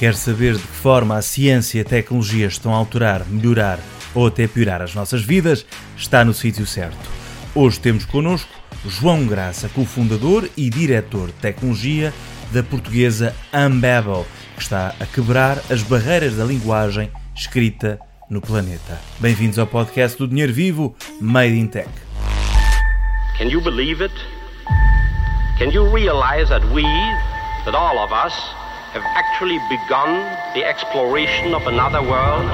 Quer saber de que forma a ciência e a tecnologia estão a alterar, melhorar ou até piorar as nossas vidas? Está no sítio certo. Hoje temos connosco João Graça, cofundador e diretor de tecnologia da portuguesa Unbabel, que está a quebrar as barreiras da linguagem escrita no planeta. Bem-vindos ao podcast do Dinheiro Vivo, Made in Tech. Can you believe it? Can you realize that we, that all of us, have actually begun the exploration of another world?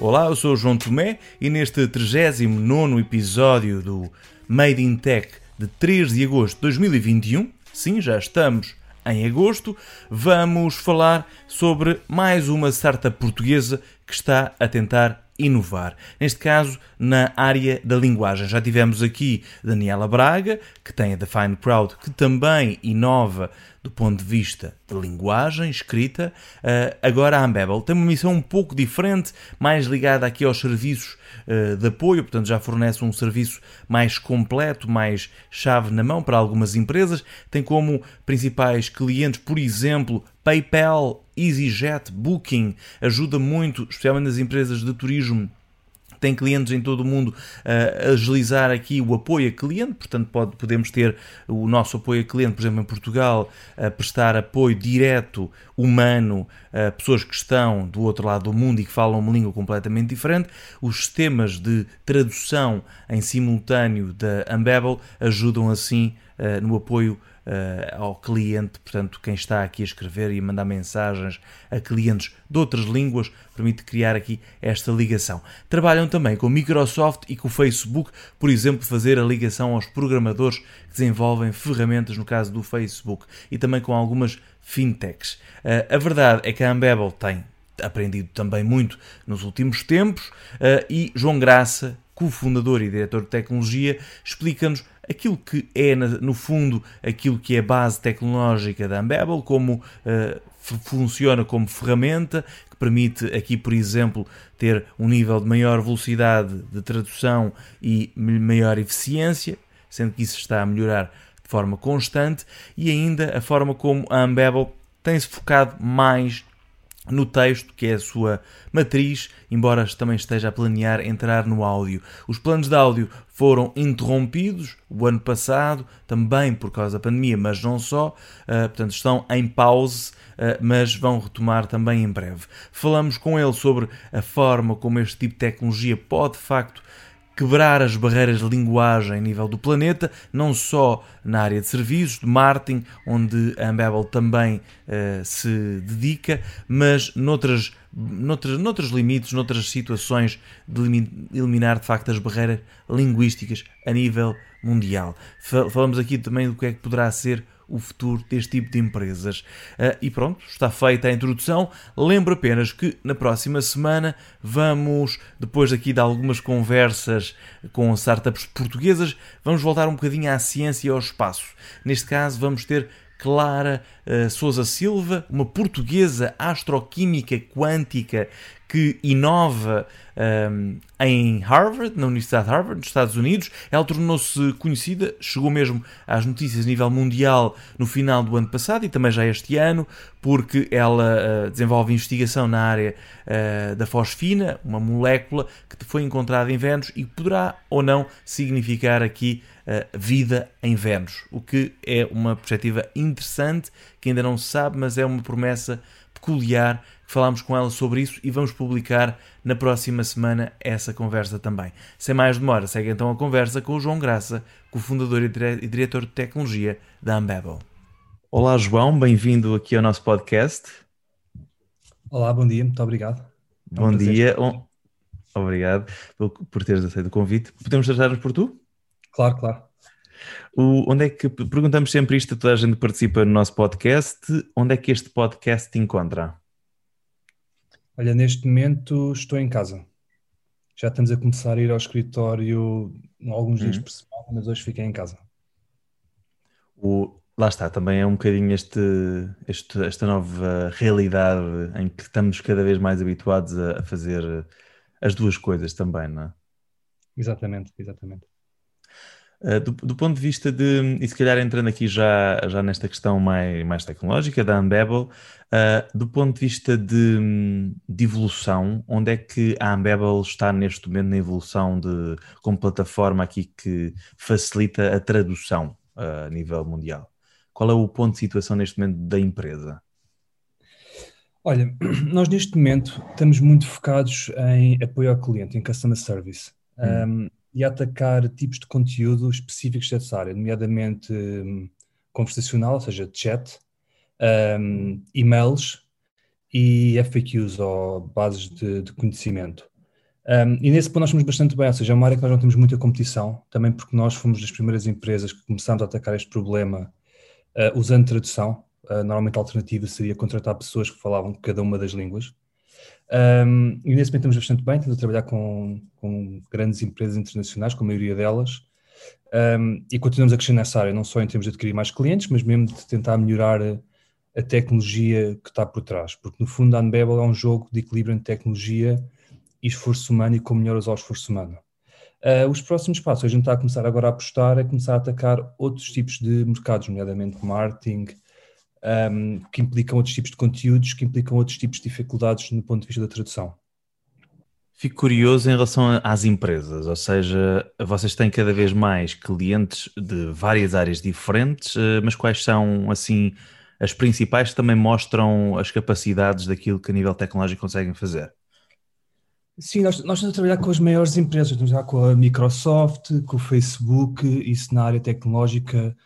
Olá, eu sou o João Tomé e neste 39 episódio do Made in Tech de 3 de agosto de 2021, sim, já estamos em agosto, vamos falar sobre mais uma startup portuguesa que está a tentar inovar. Neste caso, na área da linguagem. Já tivemos aqui Daniela Braga, que tem a Define Crowd, que também inova do ponto de vista de linguagem, escrita. Uh, agora a Ambebel tem uma missão um pouco diferente, mais ligada aqui aos serviços uh, de apoio, portanto já fornece um serviço mais completo, mais chave na mão para algumas empresas. Tem como principais clientes, por exemplo, PayPal, EasyJet, Booking. Ajuda muito, especialmente nas empresas de turismo tem clientes em todo o mundo a agilizar aqui o apoio a cliente, portanto pode, podemos ter o nosso apoio a cliente, por exemplo, em Portugal, a prestar apoio direto, humano, a pessoas que estão do outro lado do mundo e que falam uma língua completamente diferente. Os sistemas de tradução em simultâneo da Unbabel ajudam assim no apoio uh, ao cliente, portanto, quem está aqui a escrever e a mandar mensagens a clientes de outras línguas, permite criar aqui esta ligação. Trabalham também com Microsoft e com o Facebook, por exemplo, fazer a ligação aos programadores que desenvolvem ferramentas, no caso do Facebook, e também com algumas fintechs. Uh, a verdade é que a Ambebel tem aprendido também muito nos últimos tempos uh, e João Graça, cofundador e diretor de tecnologia, explica-nos aquilo que é, no fundo, aquilo que é a base tecnológica da Unbabel, como uh, funciona como ferramenta, que permite aqui, por exemplo, ter um nível de maior velocidade de tradução e maior eficiência, sendo que isso está a melhorar de forma constante, e ainda a forma como a Unbabel tem-se focado mais no texto, que é a sua matriz, embora também esteja a planear entrar no áudio. Os planos de áudio foram interrompidos o ano passado, também por causa da pandemia, mas não só, uh, portanto estão em pause, uh, mas vão retomar também em breve. Falamos com ele sobre a forma como este tipo de tecnologia pode de facto quebrar as barreiras de linguagem a nível do planeta, não só na área de serviços, de marketing, onde a Ambabel também uh, se dedica, mas noutras, noutras, noutros limites, noutras situações de eliminar de facto as barreiras linguísticas a nível mundial. Falamos aqui também do que é que poderá ser o futuro deste tipo de empresas. Uh, e pronto, está feita a introdução. Lembro apenas que na próxima semana vamos, depois aqui de algumas conversas com startups portuguesas, vamos voltar um bocadinho à ciência e ao espaço. Neste caso, vamos ter Clara uh, Souza Silva, uma portuguesa astroquímica quântica que inova um, em Harvard, na Universidade de Harvard, nos Estados Unidos. Ela tornou-se conhecida, chegou mesmo às notícias a nível mundial no final do ano passado e também já este ano, porque ela uh, desenvolve investigação na área uh, da fosfina, uma molécula que foi encontrada em Vênus e poderá ou não significar aqui vida em Vênus, o que é uma perspectiva interessante que ainda não se sabe, mas é uma promessa peculiar falámos com ela sobre isso e vamos publicar na próxima semana essa conversa também. Sem mais demora, segue então a conversa com o João Graça, cofundador e diretor de tecnologia da Ambabel. Olá João, bem-vindo aqui ao nosso podcast. Olá, bom dia, muito obrigado. É um bom dia, obrigado por teres aceito o convite. Podemos tratar-nos por tu? Claro, claro. O, onde é que perguntamos sempre isto a toda a gente que participa no nosso podcast? Onde é que este podcast te encontra? Olha, neste momento estou em casa. Já estamos a começar a ir ao escritório alguns dias uhum. por semana, mas hoje fiquei em casa. O, lá está, também é um bocadinho este, este, esta nova realidade em que estamos cada vez mais habituados a, a fazer as duas coisas também, não é? Exatamente, exatamente. Uh, do, do, ponto de vista de, e se calhar entrando aqui já, já nesta questão mais, mais tecnológica da Unbabel, uh, do ponto de vista de, de, evolução, onde é que a Unbabel está neste momento na evolução de, como plataforma aqui que facilita a tradução uh, a nível mundial? Qual é o ponto de situação neste momento da empresa? Olha, nós neste momento estamos muito focados em apoio ao cliente, em customer service. Hum. Um, e atacar tipos de conteúdo específicos dessa área, nomeadamente um, conversacional, ou seja, chat, um, e-mails e FAQs, ou bases de, de conhecimento. Um, e nesse ponto nós somos bastante bem, ou seja, é uma área que nós não temos muita competição, também porque nós fomos das primeiras empresas que começámos a atacar este problema uh, usando tradução. Uh, normalmente a alternativa seria contratar pessoas que falavam cada uma das línguas. Um, e nesse momento estamos bastante bem, estamos a trabalhar com, com grandes empresas internacionais, com a maioria delas, um, e continuamos a crescer nessa área, não só em termos de adquirir mais clientes, mas mesmo de tentar melhorar a, a tecnologia que está por trás, porque no fundo a Unbabel é um jogo de equilíbrio entre tecnologia e esforço humano e como melhor usar o esforço humano. Uh, os próximos passos, a gente está a começar agora a apostar, é começar a atacar outros tipos de mercados, nomeadamente marketing, um, que implicam outros tipos de conteúdos, que implicam outros tipos de dificuldades no ponto de vista da tradução. Fico curioso em relação às empresas, ou seja, vocês têm cada vez mais clientes de várias áreas diferentes, eh, mas quais são, assim, as principais que também mostram as capacidades daquilo que a nível tecnológico conseguem fazer? Sim, nós, nós estamos a trabalhar com as maiores empresas, estamos a trabalhar com a Microsoft, com o Facebook, isso na área tecnológica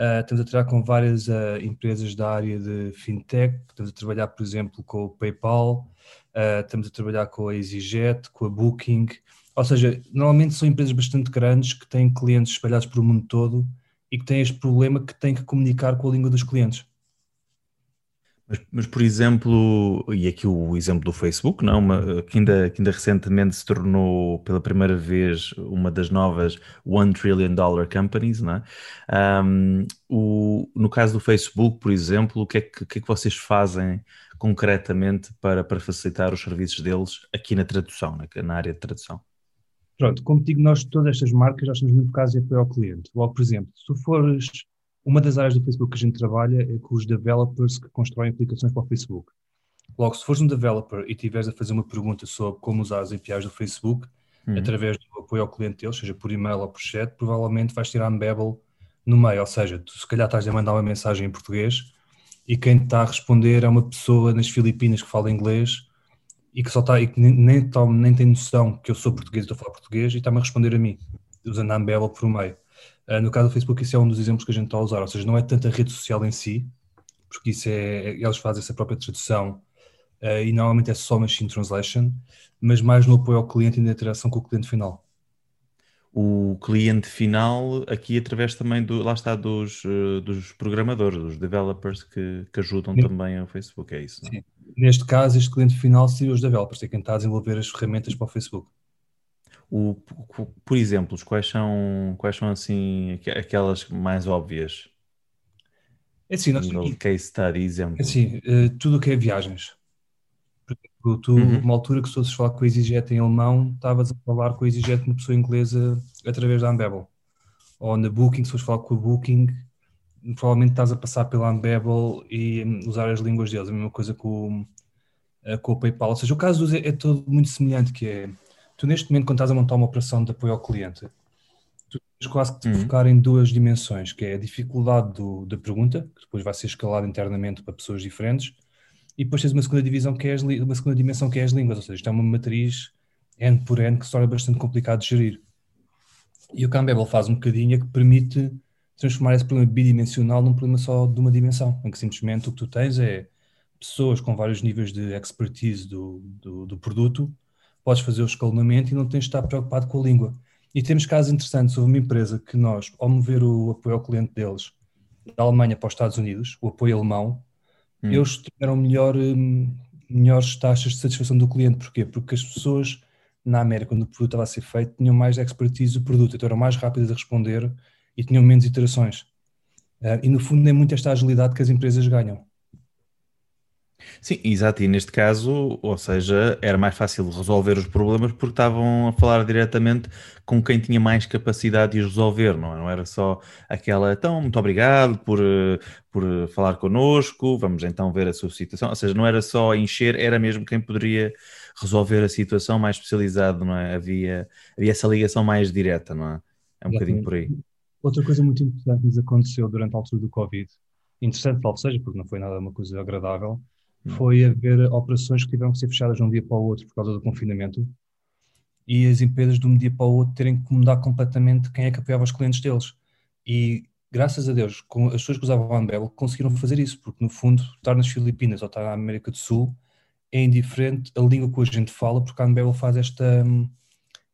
Uh, estamos a trabalhar com várias uh, empresas da área de fintech, estamos a trabalhar, por exemplo, com o PayPal, uh, estamos a trabalhar com a EasyJet, com a Booking, ou seja, normalmente são empresas bastante grandes que têm clientes espalhados pelo mundo todo e que têm este problema que têm que comunicar com a língua dos clientes. Mas, mas, por exemplo, e aqui o exemplo do Facebook, não? Uma, que, ainda, que ainda recentemente se tornou pela primeira vez uma das novas One Trillion Dollar Companies, não é? Um, o, no caso do Facebook, por exemplo, o que é que, que, é que vocês fazem concretamente para, para facilitar os serviços deles aqui na tradução, na, na área de tradução? Pronto, como digo, nós, todas estas marcas, já estamos muito focados em apoio ao cliente. Logo, por exemplo, se tu fores uma das áreas do Facebook que a gente trabalha é com os developers que constroem aplicações para o Facebook. Logo, se fores um developer e tiveres a fazer uma pergunta sobre como usar as APIs do Facebook, uhum. através do apoio ao cliente deles, seja por e-mail ou por chat, provavelmente vais tirar um Babel no meio. Ou seja, tu se calhar estás a mandar uma mensagem em português e quem está a responder é uma pessoa nas Filipinas que fala inglês e que só está e que nem, nem, nem tem noção que eu sou português e estou a falar português e está-me a responder a mim, usando a Babel por meio. Uh, no caso do Facebook, isso é um dos exemplos que a gente está a usar, ou seja, não é tanto a rede social em si, porque isso é, eles fazem essa própria tradução uh, e normalmente é só machine translation, mas mais no apoio ao cliente e na interação com o cliente final. O cliente final, aqui através também do, lá está, dos, uh, dos programadores, dos developers que, que ajudam Sim. também ao Facebook, é isso? Não? Sim. Neste caso, este cliente final seria os developers, é quem está a desenvolver as ferramentas para o Facebook. O, por exemplo, quais são, quais são assim aquelas mais óbvias? É assim, nós nível case exemplo. É assim, uh, tudo o que é viagens. Por exemplo, tu, uhum. uma altura que se fosses falar com a EasyJet em alemão, estavas a falar com a EasyJet uma pessoa inglesa através da Unbabel. Ou na Booking, se fores falar com a Booking, provavelmente estás a passar pela Unbabel e hum, usar as línguas deles. A mesma coisa com, uh, com o PayPal. Ou seja, o caso é todo muito semelhante, que é tu neste momento, quando estás a montar uma operação de apoio ao cliente, tu tens quase que te uhum. focar em duas dimensões, que é a dificuldade do, da pergunta, que depois vai ser escalada internamente para pessoas diferentes, e depois tens uma segunda divisão que é as, uma segunda dimensão que é as línguas, ou seja, isto é uma matriz N por N que se torna bastante complicado de gerir. E o Campbell faz um bocadinho que permite transformar esse problema bidimensional num problema só de uma dimensão, em que simplesmente o que tu tens é pessoas com vários níveis de expertise do, do, do produto podes fazer o escalonamento e não tens de estar preocupado com a língua. E temos casos interessantes sobre uma empresa que nós, ao mover o apoio ao cliente deles da Alemanha para os Estados Unidos, o apoio alemão, hum. eles tiveram melhor, hum, melhores taxas de satisfação do cliente. Porquê? Porque as pessoas na América, quando o produto estava a ser feito, tinham mais expertise do produto, então eram mais rápidas a responder e tinham menos iterações. Uh, e no fundo é muito esta agilidade que as empresas ganham. Sim, exato, e neste caso, ou seja, era mais fácil resolver os problemas porque estavam a falar diretamente com quem tinha mais capacidade de os resolver, não, é? não era só aquela, então, muito obrigado por, por falar connosco, vamos então ver a sua situação, ou seja, não era só encher, era mesmo quem poderia resolver a situação mais especializado, não é? Havia, havia essa ligação mais direta, não é? É um bocadinho por aí. Outra coisa muito importante que nos aconteceu durante a altura do Covid, interessante, tal seja, porque não foi nada uma coisa agradável, foi haver operações que tiveram que ser fechadas de um dia para o outro por causa do confinamento e as empresas de um dia para o outro terem que mudar completamente quem é que apoiava os clientes deles. E graças a Deus, com as pessoas que usavam o Unbabel conseguiram fazer isso, porque no fundo, estar nas Filipinas ou estar na América do Sul é indiferente a língua que a gente fala, porque a Unbabel faz esta,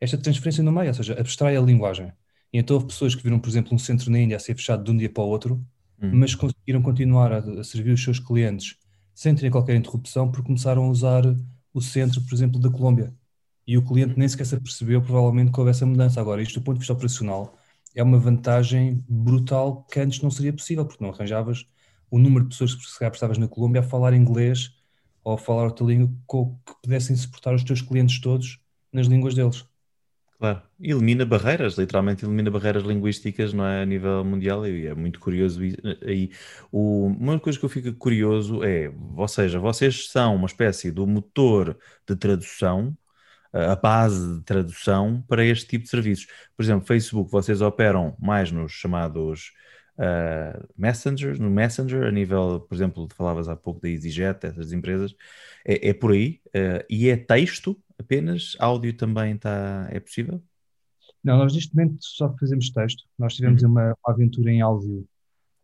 esta transferência no meio, ou seja, abstrai a linguagem. E então houve pessoas que viram, por exemplo, um centro na Índia a ser fechado de um dia para o outro, hum. mas conseguiram continuar a, a servir os seus clientes sem ter qualquer interrupção, porque começaram a usar o centro, por exemplo, da Colômbia. E o cliente nem sequer se apercebeu, provavelmente, que houve essa mudança. Agora, isto do ponto de vista operacional é uma vantagem brutal que antes não seria possível, porque não arranjavas o número de pessoas que se precisavas na Colômbia a falar inglês ou a falar outra língua que pudessem suportar os teus clientes todos nas línguas deles. Claro, elimina barreiras, literalmente elimina barreiras linguísticas não é, a nível mundial e é muito curioso aí. O, uma coisa que eu fico curioso é, ou seja, vocês são uma espécie do motor de tradução, a base de tradução para este tipo de serviços. Por exemplo, Facebook, vocês operam mais nos chamados uh, messengers, no Messenger, a nível, por exemplo, falavas há pouco da EasyJet, essas empresas, é, é por aí, uh, e é texto apenas? Áudio também está, é possível? Não, nós neste momento só fazemos texto. Nós tivemos uhum. uma aventura em áudio,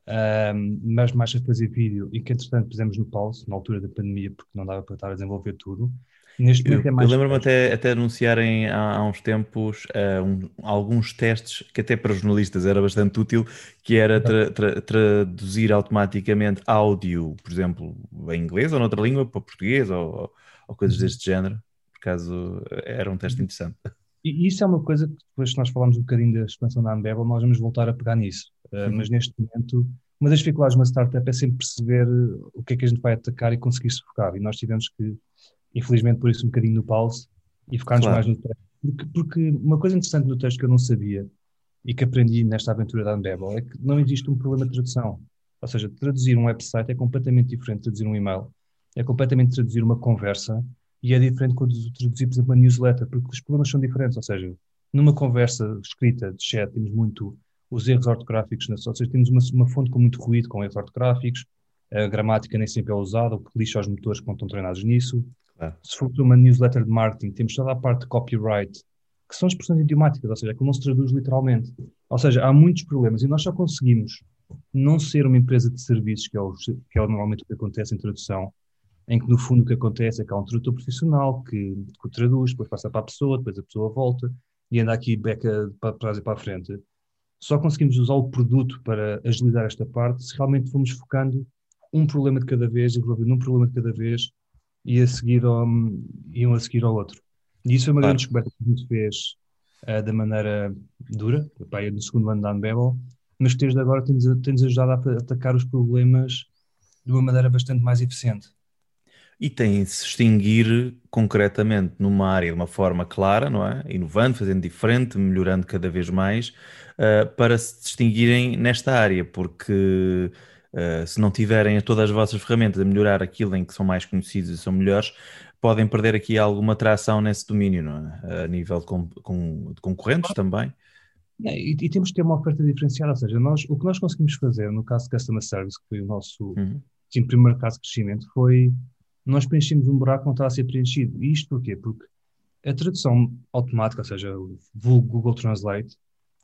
um, mas mais a fazer vídeo, e que entretanto fizemos no pause, na altura da pandemia, porque não dava para estar a desenvolver tudo. Neste momento eu, é mais. Eu lembro-me até, até anunciarem há, há uns tempos uh, um, alguns testes que, até para jornalistas, era bastante útil, que era tra, tra, traduzir automaticamente áudio, por exemplo, em inglês ou noutra língua, para português ou, ou coisas uhum. deste género caso era um teste interessante. E isso é uma coisa que depois que nós falamos um bocadinho da expansão da Unbabel, nós vamos voltar a pegar nisso. Uh, mas neste momento, uma das dificuldades de uma startup é sempre perceber o que é que a gente vai atacar e conseguir se focar. E nós tivemos que, infelizmente, por isso um bocadinho no pause e focar-nos claro. mais no texto. Porque, porque, uma coisa interessante no texto que eu não sabia e que aprendi nesta aventura da Unbabel é que não existe um problema de tradução. Ou seja, traduzir um website é completamente diferente de traduzir um e-mail. É completamente traduzir uma conversa e é diferente quando traduzir, por exemplo, uma newsletter, porque os problemas são diferentes, ou seja, numa conversa escrita de chat temos muito os erros ortográficos, ou seja, temos uma, uma fonte com muito ruído, com erros ortográficos, a gramática nem sempre é usada, o que lixa os motores que não estão treinados nisso. Claro. Se for uma newsletter de marketing, temos toda a parte de copyright, que são expressões idiomáticas, ou seja, que não se traduz literalmente. Ou seja, há muitos problemas e nós só conseguimos não ser uma empresa de serviços, que é, o, que é normalmente o que acontece em tradução, em que no fundo o que acontece é que há um tradutor profissional que, que o traduz, depois passa para a pessoa, depois a pessoa volta e anda aqui beca para trás e para a frente. Só conseguimos usar o produto para agilizar esta parte se realmente formos focando um problema de cada vez, resolvendo um problema de cada vez e a seguir ao, a seguir ao outro. E isso é uma claro. grande descoberta que a gente fez uh, da maneira dura, pai, no segundo ano da Unbabel, mas que desde agora tem-nos tem ajudado a atacar os problemas de uma maneira bastante mais eficiente e tem de se distinguir concretamente numa área de uma forma clara, não é? Inovando, fazendo diferente, melhorando cada vez mais, uh, para se distinguirem nesta área, porque uh, se não tiverem todas as vossas ferramentas a melhorar aquilo em que são mais conhecidos e são melhores, podem perder aqui alguma tração nesse domínio, não é? A nível de, com, com, de concorrentes também. É, e, e, temos que ter uma oferta diferenciada, ou seja, nós, o que nós conseguimos fazer no caso de Customer Service, que foi o nosso uhum. primeiro caso de crescimento, foi nós preenchemos um buraco que não está a ser preenchido. E isto porquê? Porque a tradução automática, ou seja, o Google Translate,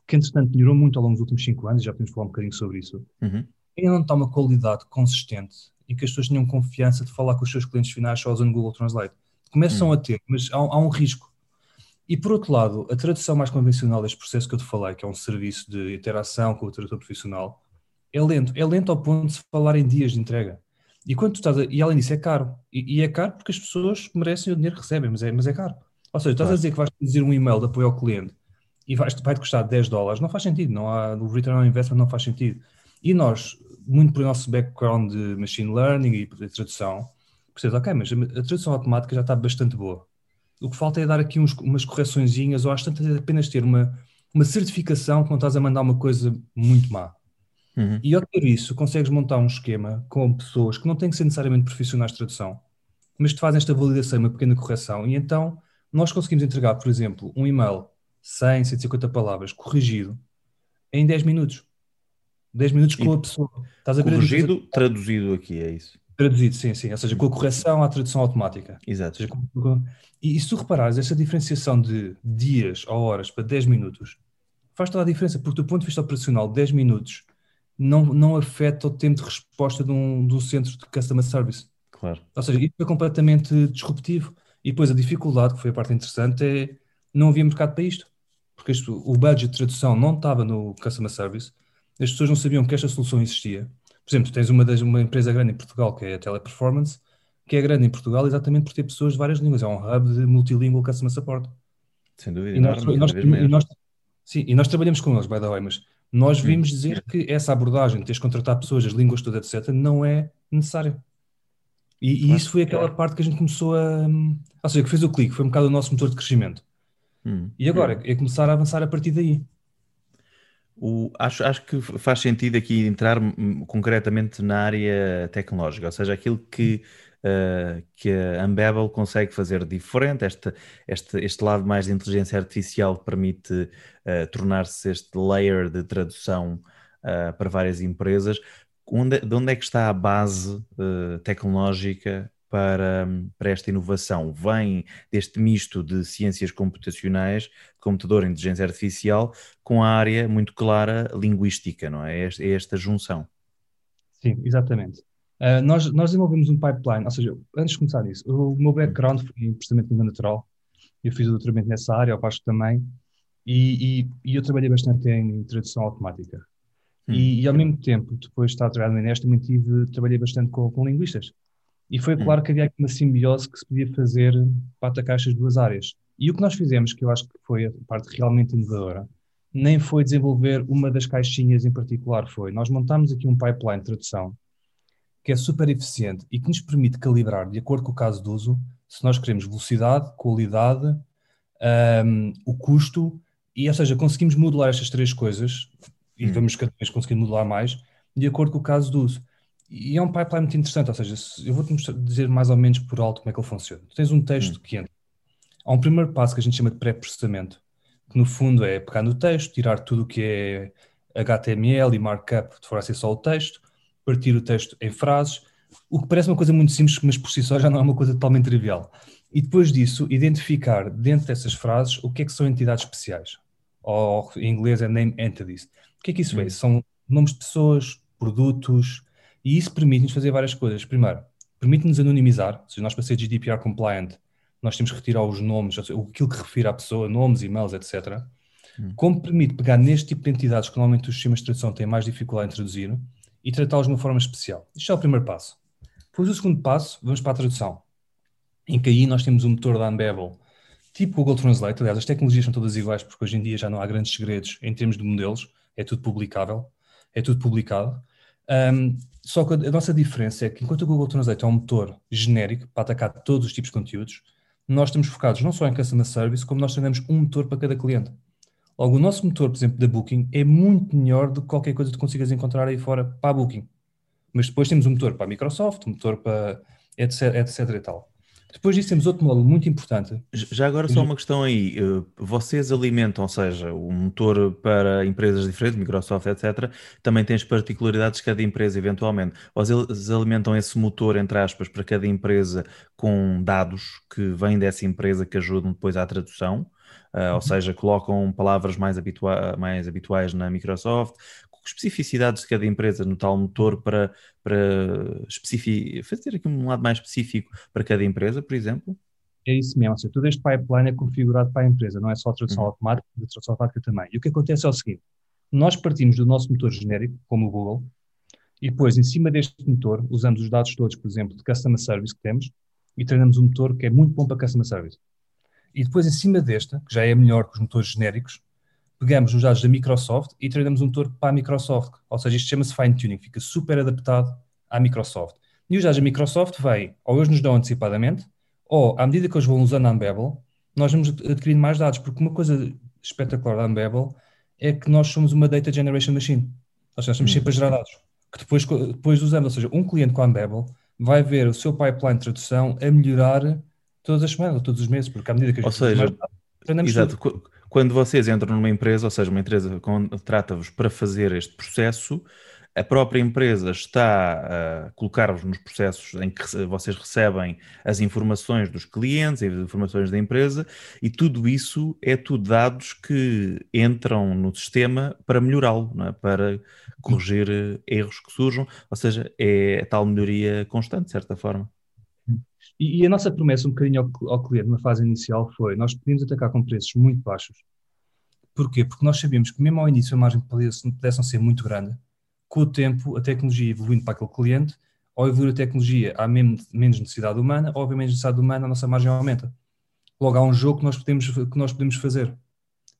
que entretanto melhorou muito ao longo dos últimos 5 anos, já podemos falar um bocadinho sobre isso, uhum. ainda não está uma qualidade consistente e que as pessoas tenham confiança de falar com os seus clientes finais só usando o Google Translate. Começam uhum. a ter, mas há, há, um risco. E por outro lado, a tradução mais convencional deste processo que eu te falei, que é um serviço de interação com o tradutor profissional, é lento. É lento ao ponto de se falar em dias de entrega. E quando tu estás a, e além disso é caro. E, e, é caro porque as pessoas merecem o dinheiro que recebem, mas é, mas é caro. Ou seja, estás claro. a dizer que vais dizer um e-mail de apoio ao cliente e vais, vai-te custar 10 dólares, não faz sentido. Não há, o return on investment não faz sentido. E nós, muito pelo nosso background de machine learning e de tradução, percebes, ok, mas a tradução automática já está bastante boa. O que falta é dar aqui uns, umas correçõezinhas, ou às tantas apenas ter uma, uma certificação que não estás a mandar uma coisa muito má. Uhum. E ao ter isso, consegues montar um esquema com pessoas que não têm que ser necessariamente profissionais de tradução, mas que fazem esta validação, uma pequena correção, e então nós conseguimos entregar, por exemplo, um e-mail 100, 150 palavras, corrigido, em 10 minutos. 10 minutos com e a pessoa. Estás a ver corrigido, a traduzido aqui, é isso? Traduzido, sim, sim. Ou seja, com a correção à tradução automática. Exato. Seja, com... e, e se tu reparares, essa diferenciação de dias ou horas para 10 minutos faz toda a diferença, porque do ponto de vista operacional, 10 minutos não, não afeta o tempo de resposta de um, de um centro de customer service. Claro. Ou seja, isso é completamente disruptivo. E depois a dificuldade, que foi a parte interessante, é não havia mercado para isto. Porque isto, o budget de tradução não estava no customer service, as pessoas não sabiam que esta solução existia. Por exemplo, tens uma, das, uma empresa grande em Portugal, que é a Teleperformance, que é grande em Portugal exatamente por ter pessoas de várias línguas. É um hub de multilingual customer support. Sem dúvida. E nós, nós, e nós, sim, e nós trabalhamos com eles, by the way, mas nós vimos dizer que essa abordagem, teres de contratar pessoas, as línguas todas, etc., não é necessária. E, e, isso foi aquela parte que a gente começou a. Ou seja, que fez o clique, foi um bocado o nosso motor de crescimento. Hum. E agora é começar a avançar a partir daí. O, acho, acho que faz sentido aqui entrar concretamente na área tecnológica, ou seja, aquilo que, uh, que a Unbabel consegue fazer diferente, este, este, este lado mais de inteligência artificial permite uh, tornar-se este layer de tradução uh, para várias empresas. Onde, de onde é que está a base tecnológica para, para esta inovação? Vem deste misto de ciências computacionais, computador e inteligência artificial, com a área muito clara linguística, não é? É é esta junção. Sim, exatamente. Uh, nós, nós desenvolvemos um pipeline, ou seja, antes de começar isso, o, meu background foi em processamento de natural, eu fiz o doutoramento nessa área, o Vasco também, e, e, e, eu trabalhei bastante em tradução automática. Hum. E, e, ao mesmo tempo, depois de estar a trabalhar no Inés, também tive, trabalhei bastante com, com linguistas. E foi hum. claro que havia aqui uma simbiose que se podia fazer para atacar estas duas áreas. E o que nós fizemos, que eu acho que foi a parte realmente inovadora, nem foi desenvolver uma das caixinhas em particular, foi nós montámos aqui um pipeline de tradução que é super eficiente e que nos permite calibrar, de acordo com o caso de uso, se nós queremos velocidade, qualidade, um, o custo, e ou seja, conseguimos modular estas três coisas, e hum. vamos cada vez conseguir modular mais, de acordo com o caso de uso. E é um pipeline muito interessante, ou seja, eu vou-te dizer mais ou menos por alto como é que ele funciona. Tu tens um texto hum. que entra. Há um primeiro passo que a gente chama de pré-processamento, que no fundo é pegar no texto, tirar tudo o que é HTML e markup de forma a ser só o texto, partir o texto em frases, o que parece uma coisa muito simples, mas por si só já não é uma coisa totalmente trivial. E depois disso, identificar dentro dessas frases o que é que são entidades especiais. Ou em inglês é name entities. O que é que isso hum. é? São nomes de pessoas, produtos, e isso permite-nos fazer várias coisas. Primeiro, permite-nos anonimizar, se nós para ser GDPR compliant, nós temos que retirar os nomes, aquilo que refere à pessoa, nomes, e-mails, etc. Hum. Como permite pegar neste tipo de entidades que normalmente os sistemas de tradução têm mais dificuldade em traduzir e tratá-los de uma forma especial. Isto é o primeiro passo. Depois, o segundo passo, vamos para a tradução, em que aí nós temos um motor da Unbabel, tipo Google Translate. Aliás, as tecnologias são todas iguais, porque hoje em dia já não há grandes segredos em termos de modelos, é tudo publicável, é tudo publicado. Um, só que a nossa diferença é que enquanto o Google Translate é um motor genérico para atacar todos os tipos de conteúdos, nós estamos focados não só em Customer Service, como nós temos um motor para cada cliente. Logo, o nosso motor, por exemplo, da Booking, é muito melhor do que qualquer coisa que consigas encontrar aí fora para a Booking. Mas depois temos um motor para a Microsoft, um motor para etc, etc e tal. Depois disso temos outro módulo muito importante. Já agora só uma questão aí. Eh, vocês alimentam, ou seja, o motor para empresas diferentes, Microsoft, etc., também tem as particularidades de cada empresa, eventualmente. Vocês alimentam esse motor, entre aspas, para cada empresa com dados que vêm dessa empresa que ajudam depois à tradução. Uh, ou seja, colocam palavras mais, habitua mais habituais na Microsoft, especificidades de cada empresa no tal motor para, para fazer aqui um lado mais específico para cada empresa, por exemplo? É isso mesmo, ou seja, todo este pipeline é configurado para a empresa, não é só a tradução uhum. automática, a tradução automática também. E o que acontece é o seguinte, nós partimos do nosso motor genérico, como o Google, e depois, em cima deste motor, usamos os dados todos, por exemplo, de Customer Service que temos, e treinamos um motor que é muito bom para Customer Service. E depois, em cima desta, que já é melhor que os motores genéricos, pegamos os dados da Microsoft e treinamos um motor para a Microsoft. Ou seja, isto chama-se fine tuning, fica super adaptado à Microsoft. E os dados da Microsoft vêm, ou eles nos dão antecipadamente, ou à medida que eles vão usando a Unbabel, nós vamos adquirindo mais dados, porque uma coisa espetacular da Unbabel é que nós somos uma data generation machine. Nós estamos hum. sempre a gerar dados, que depois, depois usamos, ou seja, um cliente com a Unbabel vai ver o seu pipeline de tradução a melhorar todas as semanas ou todos os meses, porque à medida que a gente ou seja, mais exato, quando vocês entram numa empresa, ou seja, uma empresa contrata-vos para fazer este processo, a própria empresa está a colocar-vos nos processos em que vocês recebem as informações dos clientes, as informações da empresa, e tudo isso é tudo dados que entram no sistema para melhorá-lo, é? para corrigir erros que surjam, ou seja, é tal melhoria constante, de certa forma. E, e a nossa promessa um bocadinho ao, ao cliente na fase inicial foi, nós podíamos atacar com preços muito baixos. Porquê? Porque nós sabíamos que mesmo ao início a margem pudesse, pudesse ser muito grande, com o tempo, a tecnologia evoluindo para aquele cliente, ao evoluir a tecnologia, há menos necessidade humana, ou menos necessidade humana, a nossa margem aumenta. Logo, há um jogo que nós podemos, que nós podemos fazer.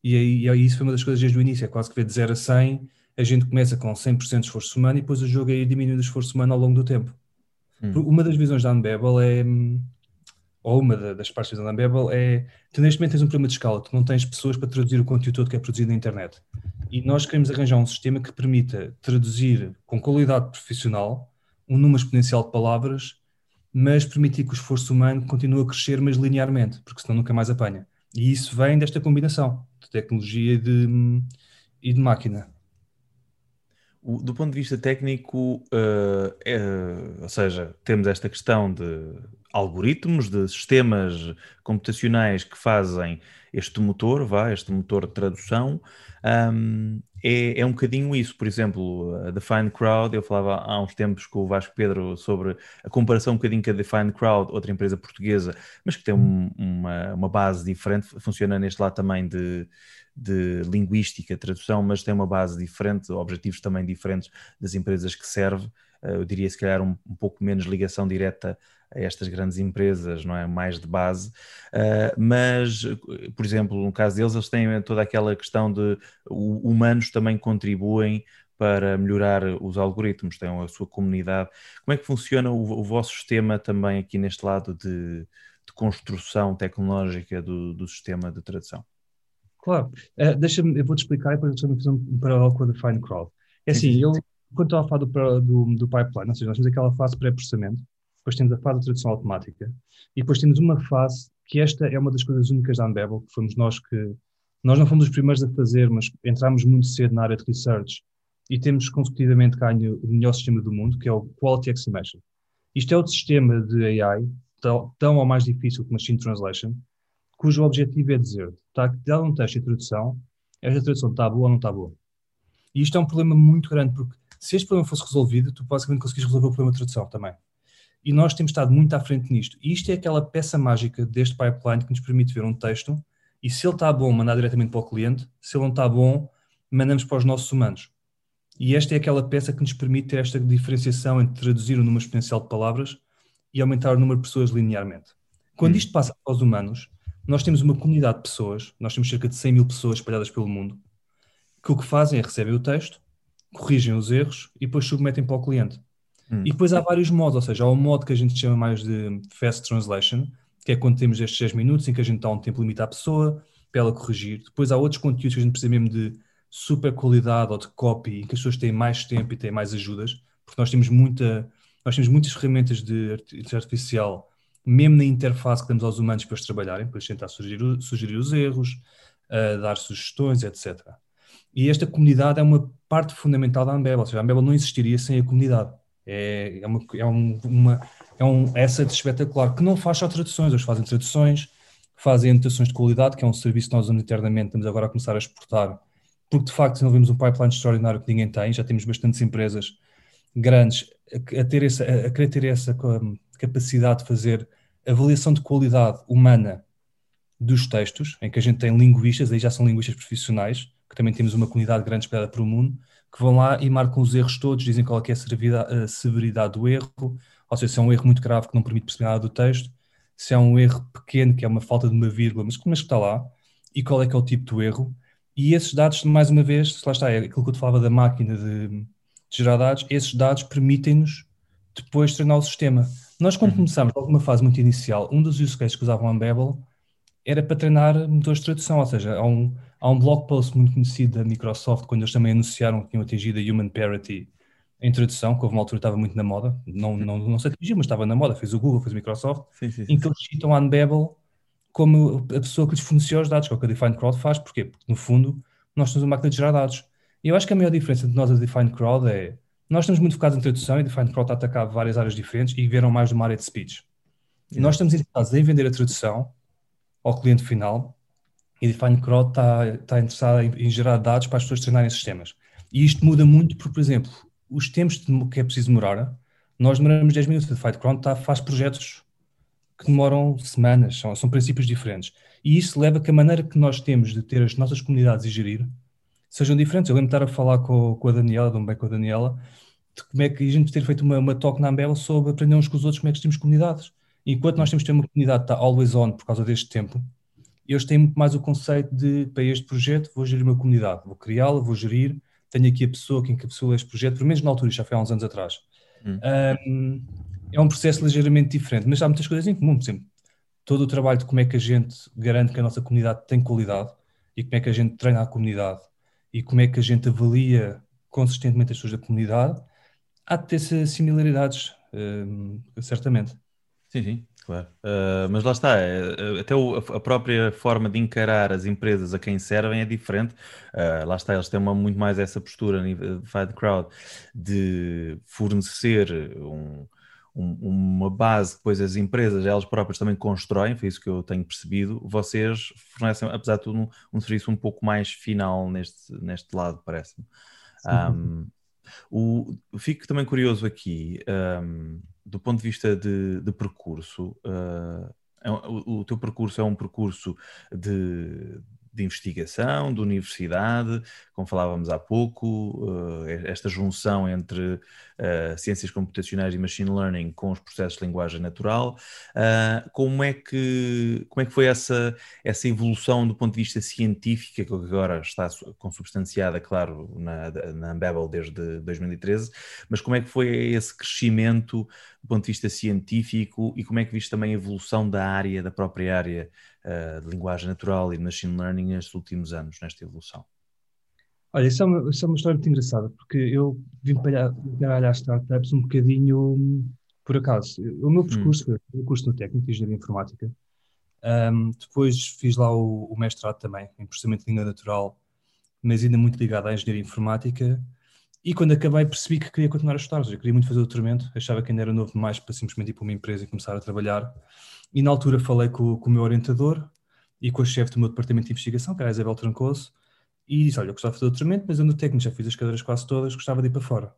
E aí, e isso foi uma das coisas desde o início, é quase que ver de 0 a 100, a gente começa com 100% de esforço humano e depois o jogo aí diminui o esforço humano ao longo do tempo. Hum. Uma das visões da Unbabel é, ou uma das partes da Unbabel é, tu neste momento tens um problema de escala, tu não tens pessoas para traduzir o conteúdo todo que é produzido na internet. E nós queremos arranjar um sistema que permita traduzir com qualidade profissional um número exponencial de palavras, mas permitir que o esforço humano continue a crescer, mas linearmente, porque senão nunca mais apanha. E isso vem desta combinação de tecnologia e de, e de máquina. Do ponto de vista técnico, uh, é, ou seja, temos esta questão de algoritmos, de sistemas computacionais que fazem este motor, vá, este motor de tradução, um, é, é, um bocadinho isso. Por exemplo, a Define Crowd, eu falava há uns tempos com o Vasco Pedro sobre a comparação um bocadinho com a Define Crowd, outra empresa portuguesa, mas que tem um, uma, uma base diferente, funciona neste lado também de, de linguística, tradução, mas tem uma base diferente, objetivos também diferentes das empresas que serve. Eh, eu diria se calhar um, um pouco menos ligação direta a estas grandes empresas, não é? Mais de base. Uh, mas, por exemplo, no caso deles, eles têm toda aquela questão de humanos também contribuem para melhorar os algoritmos, têm a sua comunidade. Como é que funciona o, o vosso sistema também aqui neste lado de, de construção tecnológica do, do, sistema de tradução? Claro, uh, deixa-me, eu vou-te explicar e depois eu fazer um paralelo com a Define Crowd. É assim, eu, quando estava a falar do, do, do pipeline, ou seja, nós temos aquela fase pré-processamento, depois temos a fase de tradução automática e depois temos uma fase que esta é uma das coisas únicas da Unbabel, que fomos nós que nós não fomos os primeiros a fazer, mas entramos muito cedo na área de research e temos consecutivamente ganho o melhor sistema do mundo, que é o Quality Estimation. Isto é outro sistema de AI, tão, tão ou mais difícil que Machine Translation, cujo objetivo é dizer, está dado um texto de tradução, esta tradução está boa ou não está boa. E isto é um problema muito grande, porque se este problema fosse resolvido, tu basicamente conseguis resolver o problema de tradução também. E nós temos estado muito à frente nisto. E isto é aquela peça mágica deste pipeline que nos permite ver um texto e se ele está bom, mandar diretamente para o cliente, se ele não está bom, mandamos para os nossos humanos. E esta é aquela peça que nos permite ter esta diferenciação entre traduzir o número exponencial de palavras e aumentar o número de pessoas linearmente. Quando hum. isto passa para os humanos, nós temos uma comunidade de pessoas, nós temos cerca de 100 mil pessoas espalhadas pelo mundo, que o que fazem é recebem o texto, corrigem os erros e depois submetem para o cliente. Hum. E depois há vários modos, ou seja, há um modo que a gente chama mais de fast translation, que é quando temos estes 6 minutos em que a gente dá um tempo limitado à pessoa para ela corrigir. Depois há outros conteúdos que a gente precisa mesmo de super qualidade ou de copy, em que as pessoas têm mais tempo e têm mais ajudas, porque nós temos muita, nós temos muitas ferramentas de inteligência artificial, mesmo na interface que damos aos humanos para eles trabalharem, para eles tentar sugerir, sugerir os erros, uh, dar sugestões, etc. E esta comunidade é uma parte fundamental da Ambeba, ou seja, a Ambeba não existiria sem a comunidade. É, é, uma, é, um, uma, é um asset espetacular que não faz só traduções, eles fazem traduções, fazem anotações de qualidade, que é um serviço que nós internamente, estamos agora a começar a exportar, porque de facto desenvolvemos um pipeline extraordinário que ninguém tem, já temos bastantes empresas grandes a, ter essa, a, a querer ter essa capacidade de fazer avaliação de qualidade humana dos textos, em que a gente tem linguistas, aí já são linguistas profissionais, que também temos uma comunidade grande espalhada pelo mundo, que vão lá e marcam os erros todos, dizem qual é, a severidade do erro, ou seja, se é um erro muito grave que não permite perceber nada do texto, se é um erro pequeno, que é uma falta de uma vírgula, mas como é que está lá, e qual é que é o tipo do erro, e esses dados, mais uma vez, lá está, é aquilo que eu te falava da máquina de, de gerar dados, esses dados permitem-nos depois treinar o sistema. Nós, quando uhum. começámos, logo uma fase muito inicial, um dos use cases que usavam a Babel era para treinar motores de tradução, ou seja, há um, há um blog post muito conhecido da Microsoft, quando eles também anunciaram que tinham atingido a Human Parity em tradução, que houve uma altura que estava muito na moda, não, não, não se atingiu, mas estava na moda, fez o Google, fez o Microsoft, sim, sim, sim. em que eles citam a Unbabel como a pessoa que lhes forneceu os dados, que é o que a Define Crowd faz, porquê? Porque, no fundo, nós temos uma máquina de gerar dados. E eu acho que a maior diferença entre nós e a Define Crowd é nós estamos muito focados em tradução e Define Crowd está a atacar várias áreas diferentes e viram mais de uma área de speech. Nós estamos interessados em vender a tradução ao cliente final e Define Crowd está, está interessado em, em, gerar dados para as pessoas treinarem sistemas. E isto muda muito porque, por exemplo, os tempos que é preciso demorar, nós demoramos 10 minutos. A Define Crowd está, faz projetos que demoram semanas, são, são princípios diferentes. E isso leva a que a maneira que nós temos de ter as nossas comunidades e gerir sejam diferentes. Eu lembro de estar a falar com, com a Daniela, de um bem com a Daniela, de como é que a gente ter feito uma, uma talk na Ambel sobre aprender uns com os outros como é que temos comunidades. Enquanto nós temos que ter uma comunidade que está always on por causa deste tempo, eles têm muito mais o conceito de, para este projeto, vou gerir uma comunidade, vou criá-la, vou gerir, tenho aqui a pessoa que encapsula este projeto, pelo menos na altura, já foi há uns anos atrás. Hum. Um, é um processo ligeiramente diferente, mas há muitas coisas em comum. Por exemplo, todo o trabalho de como é que a gente garante que a nossa comunidade tem qualidade e como é que a gente treina a comunidade e como é que a gente avalia consistentemente as pessoas da comunidade, há de ter similaridades, uh, certamente. Sim, sim, claro. Uh, mas lá está, uh, até o, a própria forma de encarar as empresas a quem servem é diferente. Uh, lá está, eles têm uma, muito mais essa postura de Fight Crowd de fornecer um, um, uma base depois as empresas, elas próprias também constroem, foi isso que eu tenho percebido. Vocês fornecem, apesar de tudo, um, um serviço um pouco mais final neste, neste lado, parece-me. Um, o, fico também curioso aqui, um, do ponto de vista de, de percurso, uh, o, o, teu percurso é um percurso de, de investigação, de universidade, como falávamos há pouco, uh, esta junção entre uh, ciências computacionais e machine learning com os processos de linguagem natural. Uh, como, é que, como é que foi essa, essa evolução do ponto de vista científico, que agora está consubstanciada, claro, na, na Babel desde 2013, mas como é que foi esse crescimento do ponto de vista científico e como é que viste também a evolução da área, da própria área uh, de linguagem natural e de machine learning nestes últimos anos, nesta evolução? Olha, isso é, uma, isso é uma história muito engraçada, porque eu vim para trabalhar startups um bocadinho por acaso. O meu hum. percurso hum. o curso no técnico de engenharia informática. Um, depois fiz lá o, o, mestrado também, em processamento de língua natural, mas ainda muito ligado à engenharia informática. E quando acabei percebi que queria continuar a estudar, eu queria muito fazer doutoramento, achava que ainda era novo demais para simplesmente ir para uma empresa e começar a trabalhar. E na altura falei com, com o meu orientador e com a chefe do meu departamento de investigação, que era a Isabel Trancoso, e disse: Olha, eu gostava de fazer doutoramento, mas eu no técnico já fiz as cadeiras quase todas, gostava de ir para fora.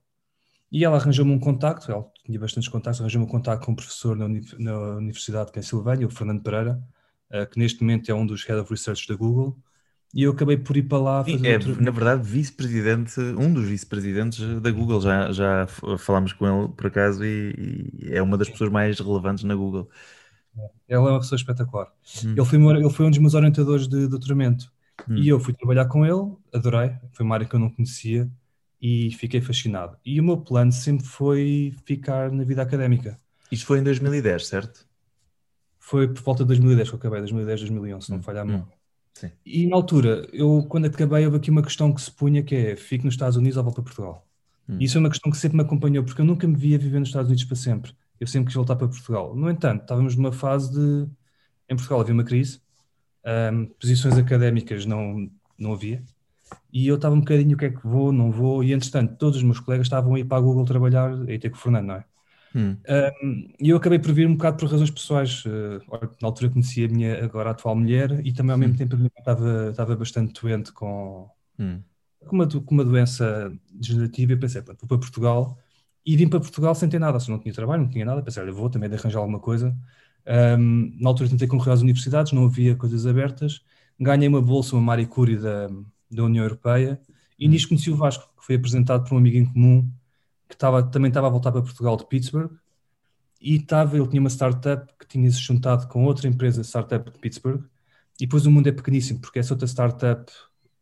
E ela arranjou-me um contacto, ela tinha bastantes contactos, arranjou-me um contacto com um professor na, na Universidade de Pensilvânia, o Fernando Pereira, uh, que neste momento é um dos Head of Research da Google, e eu acabei por ir para lá fazer é, outro... na verdade, vice-presidente, um dos vice-presidentes da Google, já, já falámos com ele por acaso e, e é uma das pessoas mais relevantes na Google. Ele é uma pessoa espetacular. Hum. Ele, foi, ele foi um dos meus orientadores de doutoramento. Hum. E eu fui trabalhar com ele, adorei, foi uma área que eu não conhecia e fiquei fascinado. E o meu plano sempre foi ficar na vida académica. Isto foi em 2010, certo? Foi por volta de 2010 que eu acabei, 2010, 2011, se não hum. falhar a mão. Hum. E na altura, eu quando acabei, houve aqui uma questão que se punha que é, fico nos Estados Unidos ou volto para Portugal? Hum. E isso é uma questão que sempre me acompanhou, porque eu nunca me via viver nos Estados Unidos para sempre eu sempre quis voltar para Portugal. No entanto, estávamos numa fase de. Em Portugal havia uma crise, um, posições académicas não, não havia, e eu estava um bocadinho o que é que vou, não vou, e entretanto todos os meus colegas estavam a ir para a Google trabalhar, aí ter com o Fernando, não é? Hum. Um, e eu acabei por vir um bocado por razões pessoais. Uh, na altura conheci a minha agora atual mulher e também ao mesmo hum. tempo estava, estava bastante doente com, hum. com, uma, com uma doença degenerativa e pensei, pronto, vou para Portugal e vim para Portugal sem ter nada, se não tinha trabalho, não tinha nada, pensei, olha, vou também de arranjar alguma coisa. Um, na altura tentei concorrer às universidades, não havia coisas abertas, ganhei uma bolsa, uma Marie Curie da, da União Europeia, e nisto conheci o Vasco, que foi apresentado por um amigo em comum, que estava, também estava a voltar para Portugal de Pittsburgh, e estava, ele tinha uma startup que tinha se juntado com outra empresa, startup de Pittsburgh, e depois o mundo é pequeníssimo, porque essa outra startup,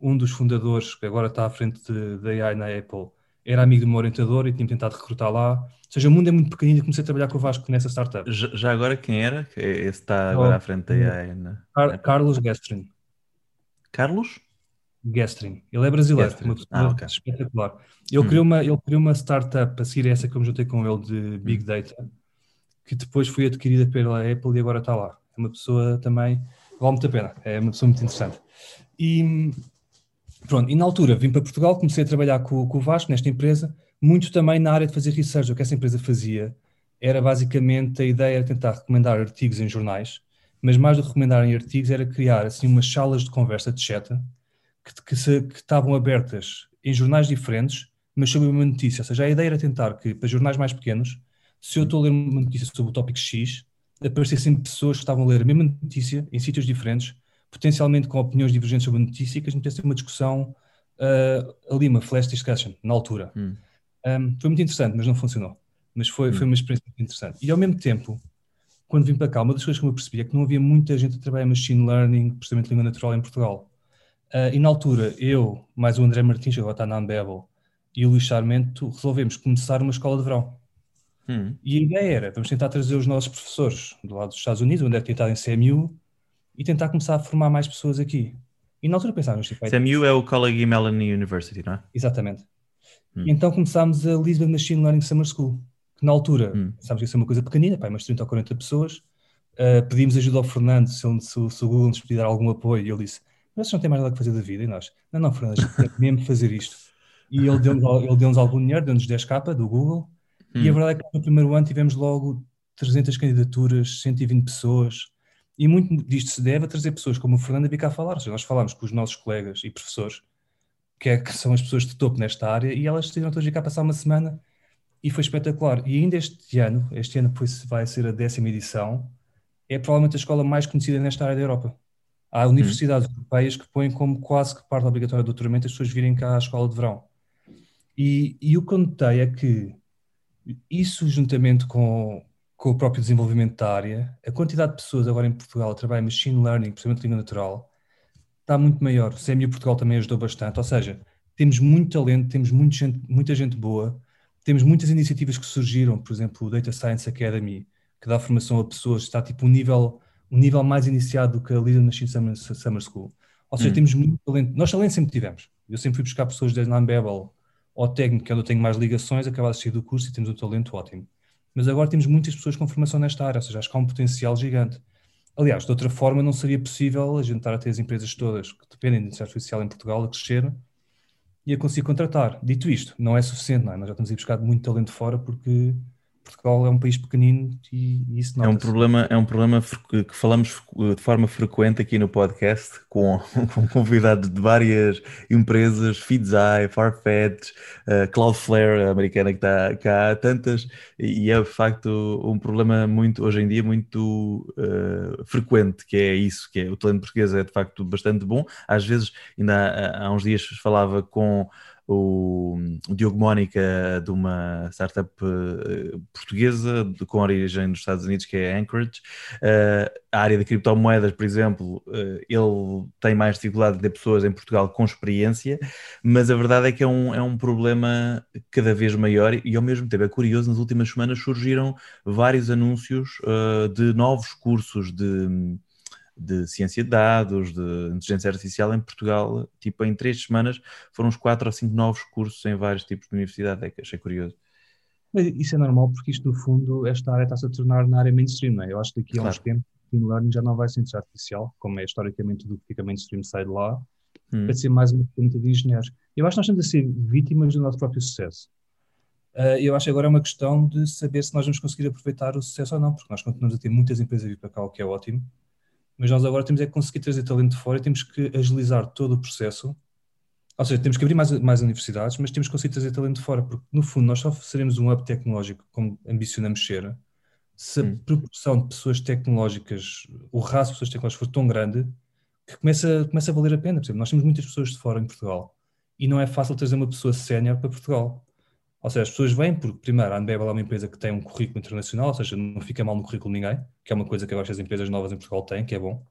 um dos fundadores, que agora está à frente da AI na Apple, era amigo do meu orientador e tinha tentado recrutar lá. Ou seja, o mundo é muito pequenino e comecei a trabalhar com o Vasco nessa startup. Já, já agora quem era? Esse está agora oh, à frente aí. Na... Car Carlos Gestrin. Carlos? Gestrin. Ele é brasileiro, Gestrin. uma pessoa ah, okay. espetacular. Ele, hum. criou uma, ele criou uma startup, a seguir essa que eu me juntei com ele, de Big hum. Data, que depois foi adquirida pela Apple e agora está lá. É uma pessoa também, vale muito a pena, é uma pessoa muito interessante. E pronto, e na altura vim para Portugal, comecei a trabalhar com, com o Vasco nesta empresa, muito também na área de fazer research. O que essa empresa fazia era basicamente a ideia de tentar recomendar artigos em jornais, mas mais do que recomendar em artigos era criar assim umas salas de conversa de chat que, que, se, que estavam abertas em jornais diferentes, mas sobre uma notícia. Ou seja, a ideia era tentar que, para jornais mais pequenos, se eu estou a ler uma notícia sobre o tópico X, aparecessem pessoas que estavam a ler a mesma notícia em sítios diferentes, potencialmente com opiniões divergentes sobre a notícia, e que a gente uma discussão uh, ali, uma flash discussion, na altura. Hum. Um, foi muito interessante, mas não funcionou. Mas foi, hum. foi uma experiência muito interessante. E ao mesmo tempo, quando vim para cá, uma das coisas que eu percebi é que não havia muita gente a trabalhar machine learning, processamento de língua natural em Portugal. Uh, e na altura, eu, mais o André Martins, que agora está na Ambebel, e o Luís Charmento, resolvemos começar uma escola de verão. Hum. E a ideia era, vamos tentar trazer os nossos professores do lado dos Estados Unidos, onde é que estado em CMU, e tentar começar a formar mais pessoas aqui. E na altura pensávamos... Tipo, CMU é o Carnegie Mellon University, não é? Exatamente. Hum. E então começámos a Lisbon Machine Learning Summer School, que na altura hum. pensámos que ia ser uma coisa pequenina, pá, umas 30 ou 40 pessoas. Uh, pedimos ajuda ao Fernando, se, se, se o Google nos pedir algum apoio, e ele disse, mas vocês não têm mais nada que fazer da vida, e nós, não, não, Fernando, a gente tem mesmo fazer isto. E ele deu-nos ele deu algum dinheiro, deu-nos 10k do Google, hum. e a hum. verdade é que no primeiro ano tivemos logo 300 candidaturas, 120 pessoas, e muito disto se deve a trazer pessoas como o Fernando a vir cá falar. Ou seja, nós falámos com os nossos colegas e professores, que, é, que são as pessoas de topo nesta área, e elas decidiram todas cá passar uma semana e foi espetacular. E ainda este ano, este ano vai ser a décima edição, é provavelmente a escola mais conhecida nesta área da Europa. Há universidades hum. europeias que põem como quase que parte obrigatória do doutoramento as pessoas virem cá à escola de verão. E, e o que eu notei é que isso, juntamente com, com o próprio desenvolvimento da área, a quantidade de pessoas agora em Portugal a trabalhar em machine learning, de língua natural, está muito maior. O CMU Portugal também ajudou bastante, ou seja, temos muito talento, temos muito gente, muita gente boa, temos muitas iniciativas que surgiram, por exemplo, o Data Science Academy, que dá formação a pessoas, está tipo um nível, um nível mais iniciado do que a Leader Machine Summer, Summer School. Ou seja, hum. temos muito talento. Nós talento sempre tivemos. Eu sempre fui buscar pessoas desde a Ambebel ao técnico, que é onde eu tenho mais ligações, acabava de sair do curso e temos um talento ótimo mas agora temos muitas pessoas com formação nesta área, ou seja, acho que há um potencial gigante. Aliás, de outra forma, não seria possível a gente estar a ter as empresas todas que dependem de inteligência artificial em Portugal a crescer e a conseguir contratar. Dito isto, não é suficiente, não é? Nós já estamos a buscar muito talento fora porque Portugal é um país pequenino e, isso não é um problema É um problema que falamos de forma frequente aqui no podcast com, com convidados de várias empresas, Feedzai, Farfetch, uh, Cloudflare, a americana que está cá, tantas, e é de facto um problema muito, hoje em dia, muito uh, frequente, que é isso, que é o talento português é de facto bastante bom. Às vezes, ainda há, há uns dias falava com o, o Diogo Mónica de uma startup uh, portuguesa de, com origem nos Estados Unidos que é Anchorage. Uh, a área de criptomoedas, por exemplo, uh, ele tem mais dificuldade de ter pessoas em Portugal com experiência, mas a verdade é que é um, é um problema cada vez maior e ao mesmo tempo é curioso, nas últimas semanas surgiram vários anúncios de novos cursos de de ciência de dados, de inteligência artificial em Portugal, tipo em três semanas foram uns quatro ou cinco novos cursos em vários tipos de universidade, é que achei curioso. Isso é normal porque isto no fundo, esta área está-se a tornar na área mainstream, não é? Eu acho que daqui a claro. uns tempos o learning já não vai ser inteligência artificial, como é historicamente tudo que fica mainstream sai de lá, hum. vai ser mais uma ferramenta de engenheiros. Eu acho que nós estamos a ser vítimas do nosso próprio sucesso. Uh, eu acho que agora é uma questão de saber se nós vamos conseguir aproveitar o sucesso ou não, porque nós continuamos a ter muitas empresas a vir para cá, o que é ótimo, mas nós agora temos é que conseguir trazer talento de fora e temos que agilizar todo o processo. Ou seja, temos que abrir mais, mais universidades, mas temos que conseguir trazer talento de fora, porque no fundo nós só seremos um hub tecnológico como ambicionamos ser, se a hum. proporção de pessoas tecnológicas, o raço de pessoas tecnológicas for tão grande, que começa, começa a valer a pena. Por exemplo, nós temos muitas pessoas de fora em Portugal e não é fácil trazer uma pessoa sénior para Portugal. Ou seja, as pessoas vêm porque, primeiro, a Anbebel é uma empresa que tem um currículo internacional, ou seja, não fica mal no currículo ninguém, que é uma coisa que eu acho que as empresas novas em Portugal têm, que é bom.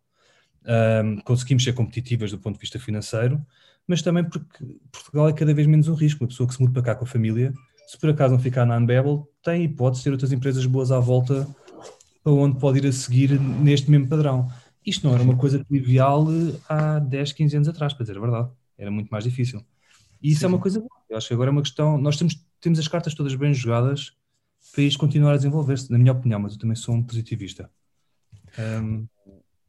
um, conseguimos ser competitivas do ponto de vista financeiro, mas também porque Portugal é cada vez menos um risco. Uma pessoa que se muda para cá com a família, se por acaso não ficar na Unbabel, tem hipótese de ter outras empresas boas à volta para onde pode ir a seguir neste mesmo padrão. Isto não era uma coisa trivial há 10, 15 anos atrás, para dizer a verdade. Era muito mais difícil. E isso Sim. é uma coisa boa. Eu acho que agora é uma questão. Nós temos, temos as cartas todas bem jogadas para isto continuar a desenvolver-se, na minha opinião, mas eu também sou um positivista. Um...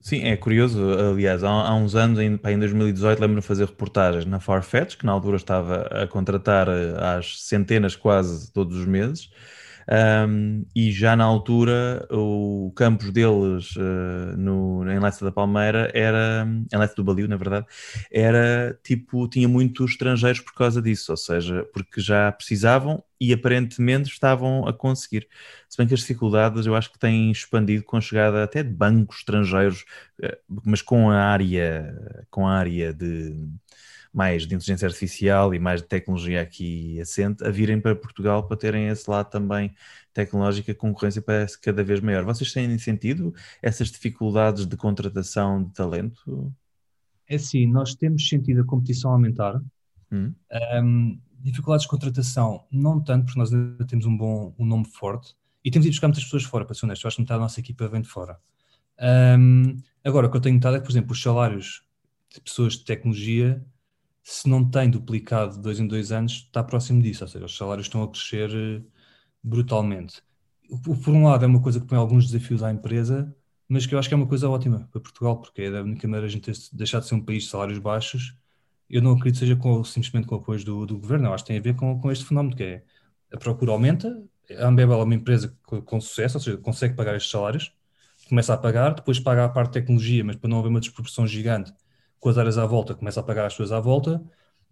Sim, é curioso. Aliás, há, há uns anos, em, em 2018, lembro-me de fazer reportagens na Farfetch, que na altura estava a contratar eh, às centenas quase todos os meses. Um, e já na altura o campus deles uh, no, em Leça da Palmeira era, em Leça do Balio, na verdade, era tipo, tinha muitos estrangeiros por causa disso, ou seja, porque já precisavam e aparentemente estavam a conseguir. Se bem que as dificuldades eu acho que têm expandido com a chegada até de bancos estrangeiros, uh, mas com a área, com a área de mais de inteligência artificial e mais de tecnologia aqui assente a virem para Portugal para terem esse lado também tecnológico, a concorrência parece cada vez maior. Vocês têm sentido essas dificuldades de contratação de talento? É sim, nós temos sentido a competição aumentar. Hum. Um, dificuldades de contratação, não tanto, porque nós ainda temos um bom um nome forte e temos ido buscar muitas pessoas fora, para ser honesto. Eu acho que metade da nossa equipa vem de fora. Um, agora, o que eu tenho notado é que, por exemplo, os salários de pessoas de tecnologia se não tem duplicado de dois em dois anos, está próximo disso, ou seja, os salários estão a crescer eh, brutalmente. Por um lado, é uma coisa que põe alguns desafios à empresa, mas que eu acho que é uma coisa ótima para Portugal, porque é a única maneira a gente deixar de ser um país de salários baixos. Eu não acredito que seja com, simplesmente com o apoio do, do governo, eu acho que tem a ver com, com este fenómeno, que é a procura aumenta, a Ambebel é uma empresa com, com sucesso, ou seja, consegue pagar estes salários, começa a pagar, depois paga a parte de tecnologia, mas para não haver uma desproporção gigante, com as áreas à volta, começa a pagar as suas à volta,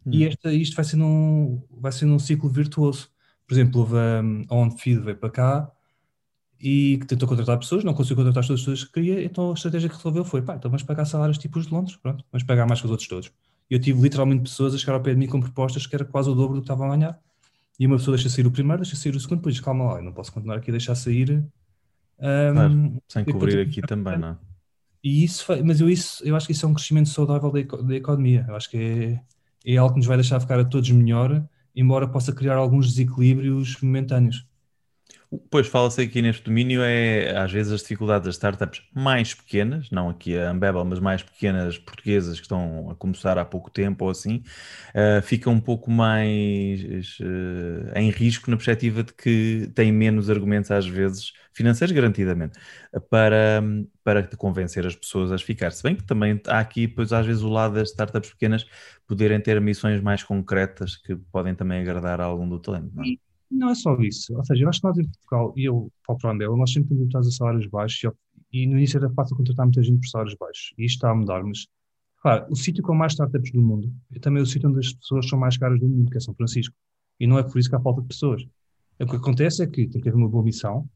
hum. e esta, isto vai ser, num, vai ser num ciclo virtuoso. Por exemplo, houve um, a OnFeed veio para cá e que tentou contratar pessoas, não conseguiu contratar todas as pessoas que queria, então a estratégia que resolveu foi, pá, então vamos pagar salários tipos de Londres, pronto, vamos pagar mais que os outros todos. E eu tive literalmente pessoas a chegar ao pé de mim com propostas que era quase o dobro do que estavam a ganhar. E uma pessoa deixa sair o primeiro, deixa sair o segundo, depois calma lá, eu não posso continuar aqui a deixar sair. Um, claro, sem cobrir aqui também, não é? E isso, mas eu, isso, eu acho que isso é um crescimento saudável da, da economia. Eu acho que é, é algo que nos vai deixar ficar a todos melhor, embora possa criar alguns desequilíbrios momentâneos. Pois fala-se aqui neste domínio é às vezes as dificuldades das startups mais pequenas, não aqui a Ambebel, mas mais pequenas portuguesas que estão a começar há pouco tempo ou assim, uh, ficam um pouco mais uh, em risco na perspectiva de que têm menos argumentos às vezes financeiros garantidamente para, para convencer as pessoas a ficar. Se bem que também há aqui, pois às vezes o lado das startups pequenas poderem ter missões mais concretas que podem também agradar a algum do talento. Não é? Não é só isso. Ou seja, eu acho que nós em Portugal, e eu falo para o Andel, nós sempre estamos a salários baixos e, e no início era fácil contratar muita gente por salários baixos. E isto está a mudar, mas, claro, o sítio com mais startups do mundo é também o sítio onde as pessoas são mais caras do mundo, que é São Francisco. E não é por isso que há falta de pessoas. O que acontece é que tem que haver uma boa missão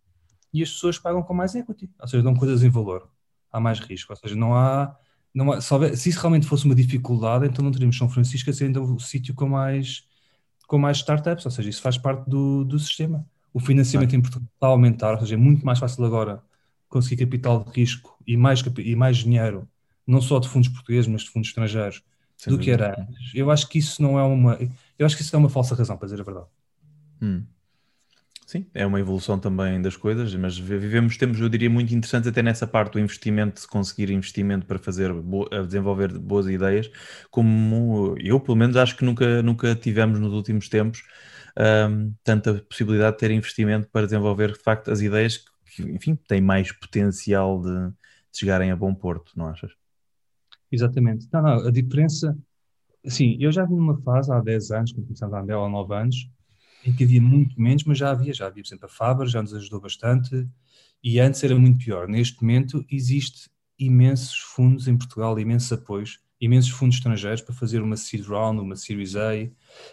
e as pessoas pagam com mais equity. Ou seja, dão coisas em valor. Há mais risco. Ou seja, não há. Não há se isso realmente fosse uma dificuldade, então não teríamos São Francisco a ser ainda o sítio com mais com mais startups, ou seja, isso faz parte do, do sistema. O financiamento em Portugal está a aumentar, ou seja, é muito mais fácil agora conseguir capital de risco e mais, e mais dinheiro, não só de fundos portugueses, mas de fundos estrangeiros, Sem do que era antes. Eu acho que isso não é uma. Eu acho que isso é uma falsa razão, para dizer a verdade. Hum. Sim, é uma evolução também das coisas, mas vivemos tempos, eu diria, muito interessantes até nessa parte do investimento, de conseguir investimento para fazer, desenvolver boas ideias, como eu, pelo menos, acho que nunca, nunca tivemos nos últimos tempos um, tanta possibilidade de ter investimento para desenvolver, de facto, as ideias que, enfim, têm mais potencial de, de chegarem a bom porto, não achas? Exatamente. Não, não, a diferença, assim, eu já vi numa fase há 10 anos, quando começamos a andar há 9 anos, em que havia muito menos, mas já havia, já havia, por exemplo, a Faber, já nos ajudou bastante, e antes era muito pior. Neste momento existe imensos fundos em Portugal, imensos apoios, imensos fundos estrangeiros para fazer uma seed round, uma Series A,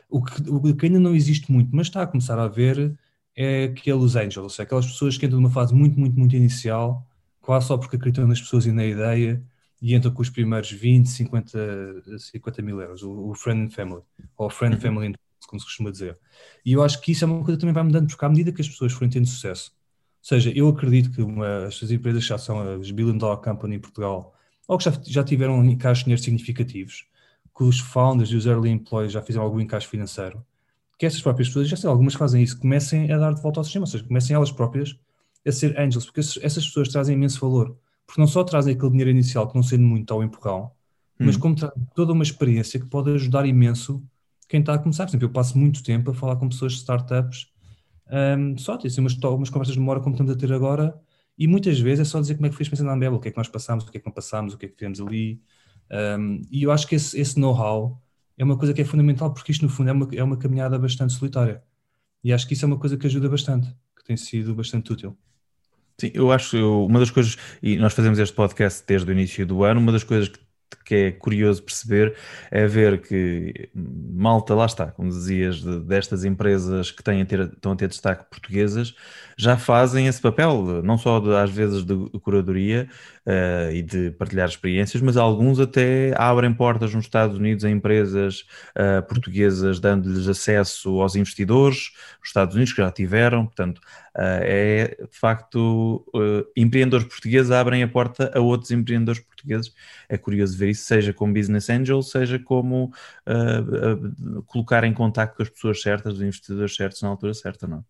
o que, o que ainda não existe muito, mas está a começar a haver é aqueles angels, ou seja, aquelas pessoas que entram numa fase muito, muito, muito inicial, quase só porque acreditam nas pessoas e na ideia, e entram com os primeiros 20, 50, 50 mil euros, o, o Friend and Family, ou Friend and Family como se costuma dizer. E eu acho que isso é uma coisa que também vai mudando, porque à medida que as pessoas forem tendo sucesso, ou seja, eu acredito que uma, estas empresas já são as billion dollar company em Portugal ou que já, já tiveram encaixes de dinheiro significativos, que os founders e os early employees já fizeram algum encaixe financeiro, que essas próprias pessoas, já sei, algumas fazem isso, comecem a dar de volta ao sistema, ou seja, comecem elas próprias a ser angels, porque essas pessoas trazem imenso valor. Porque não só trazem aquele dinheiro inicial, que não sendo muito ao empurrão, hum. mas como trazem toda uma experiência que pode ajudar imenso quem está a começar. Por exemplo, eu passo muito tempo a falar com pessoas de startups, um, só ter assim, umas, umas conversas de memória como estamos a ter agora, e muitas vezes é só dizer como é que fez pensando na Ambel, o que é que nós passamos, o que é que não passamos, o que é que fizemos ali. Um, e eu acho que esse, esse know-how é uma coisa que é fundamental, porque isto, no fundo, é uma, é uma caminhada bastante solitária. E acho que isso é uma coisa que ajuda bastante, que tem sido bastante útil. Sim, eu acho eu, uma das coisas, e nós fazemos este podcast desde o início do ano, uma das coisas que que é curioso perceber é ver que malta, lá está, como dizias, de, destas empresas que têm a ter, estão a ter destaque portuguesas, já fazem esse papel, não só de, às vezes de curadoria uh, e de partilhar experiências, mas alguns até abrem portas nos Estados Unidos a empresas uh, portuguesas, dando-lhes acesso aos investidores, os Estados Unidos que já tiveram, portanto, uh, é de facto empreendedores portugueses abrem a porta a outros empreendedores portugueses. É curioso ver isso, seja como business angel, seja como colocar em contato com as pessoas certas, os investidores certos na altura certa, não?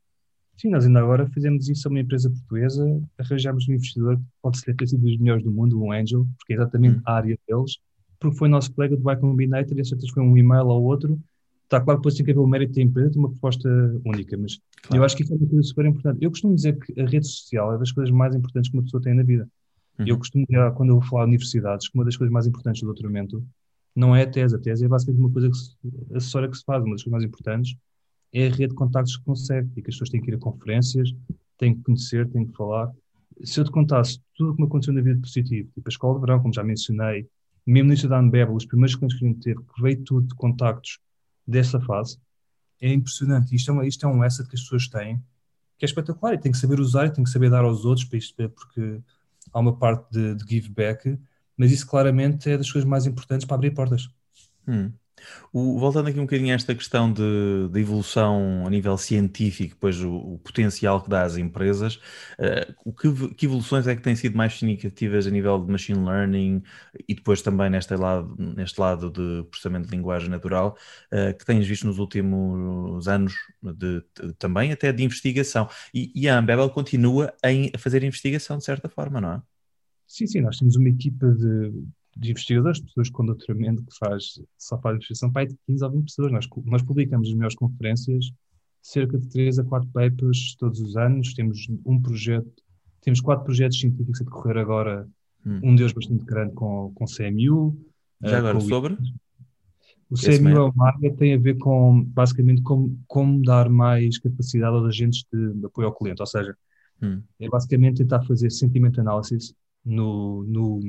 Sim, nós ainda agora fizemos isso a uma empresa portuguesa, arranjámos um investidor que pode ser ter sido dos melhores do mundo, um Angel, porque é exatamente hum. a área deles, porque foi nosso colega do Y Combinator e a certeza foi um e-mail ao outro. Está claro que depois tem que haver o mérito da empresa, tem uma proposta única, mas claro. eu acho que isso é uma coisa super importante. Eu costumo dizer que a rede social é das coisas mais importantes que uma pessoa tem na vida. Uhum. Eu costumo dizer, quando eu vou falar de universidades, que uma das coisas mais importantes do doutoramento não é a tese. A tese é basicamente uma coisa que se, acessória que se faz, uma das coisas mais importantes é a rede de contactos que consegue e que as pessoas têm que ir a conferências, têm que conhecer, têm que falar. Se eu te contasse tudo o que me aconteceu na vida positivo, tipo a escola de verão, como já mencionei, mesmo no início da Anbebel, os primeiros clientes que a gente teve, que veio tudo de contactos dessa fase, é impressionante. Isto é, uma, isto é um asset que as pessoas têm, que é espetacular e tem que saber usar e tem que saber dar aos outros, para isto, porque há uma parte de, de give back, mas isso claramente é das coisas mais importantes para abrir portas. Hum. O, voltando aqui um bocadinho a esta questão de, de evolução a nível científico, depois o, o, potencial que dá às empresas, uh, que, que, evoluções é que têm sido mais significativas a nível de machine learning e depois também neste lado, neste lado de processamento de linguagem natural, uh, que tens visto nos últimos anos de, de, também até de investigação? E, e a Ambebel continua em, a fazer investigação de certa forma, não é? Sim, sim, nós temos uma equipa de de investigadores, pessoas com doutoramento que faz, só faz investigação, para de 15 ou 20 pessoas. Nós, nós publicamos as melhores conferências, cerca de 3 a 4 papers todos os anos. Temos um projeto, temos quatro projetos científicos a decorrer agora, hum. um deles bastante grande com, com CMU. Já uh, agora, sobre? O CMU é uma área tem a ver com, basicamente, como, como dar mais capacidade aos agentes de, de apoio ao cliente. Ou seja, hum. é basicamente tentar fazer sentiment analysis no, no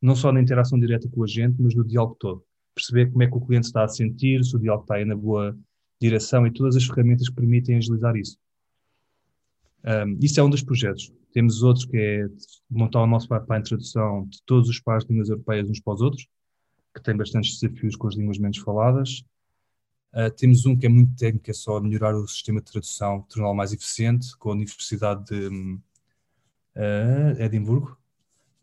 não só na interação direta com o agente, mas no diálogo todo. Perceber como é que o cliente está a sentir, se o diálogo está aí na boa direção e todas as ferramentas que permitem agilizar isso. Um, isso é um dos projetos. Temos outros que é montar o nosso pipeline de tradução de todos os pares de línguas europeias uns para os outros, que tem bastantes desafios com as línguas menos faladas. Uh, temos um que é muito técnico, que é só melhorar o sistema de tradução, torná-lo mais eficiente, com a Universidade de uh, Edimburgo,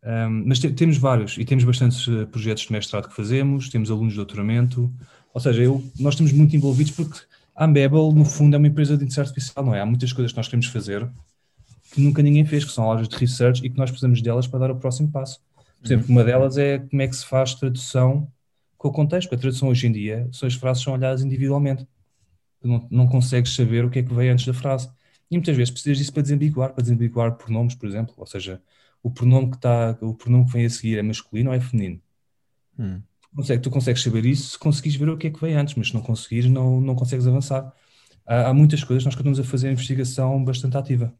um, mas te, temos vários e temos bastantes uh, projetos de mestrado que fazemos, temos alunos de doutoramento, ou seja, eu, nós estamos muito envolvidos porque a Ambebel, no fundo, é uma empresa de inteligência artificial, não é? Há muitas coisas que nós queremos fazer que nunca ninguém fez, que são aulas de research e que nós precisamos delas para dar o próximo passo. Por exemplo, uma delas é como é que se faz tradução com o contexto, porque a tradução hoje em dia, as frases são olhadas individualmente. Não, não consegues saber o que é que veio antes da frase. E muitas vezes precisas disso para desambiguar, para desambiguar pronomes, por exemplo, ou seja, o pronome que está, o pronome que vem a seguir é masculino ou é feminino. Hum. Consegue, tu consegues saber isso se conseguires ver o que é que veio antes, mas se não conseguires, não, não consegues avançar. Há, há muitas coisas, nós continuamos a fazer investigação bastante ativa.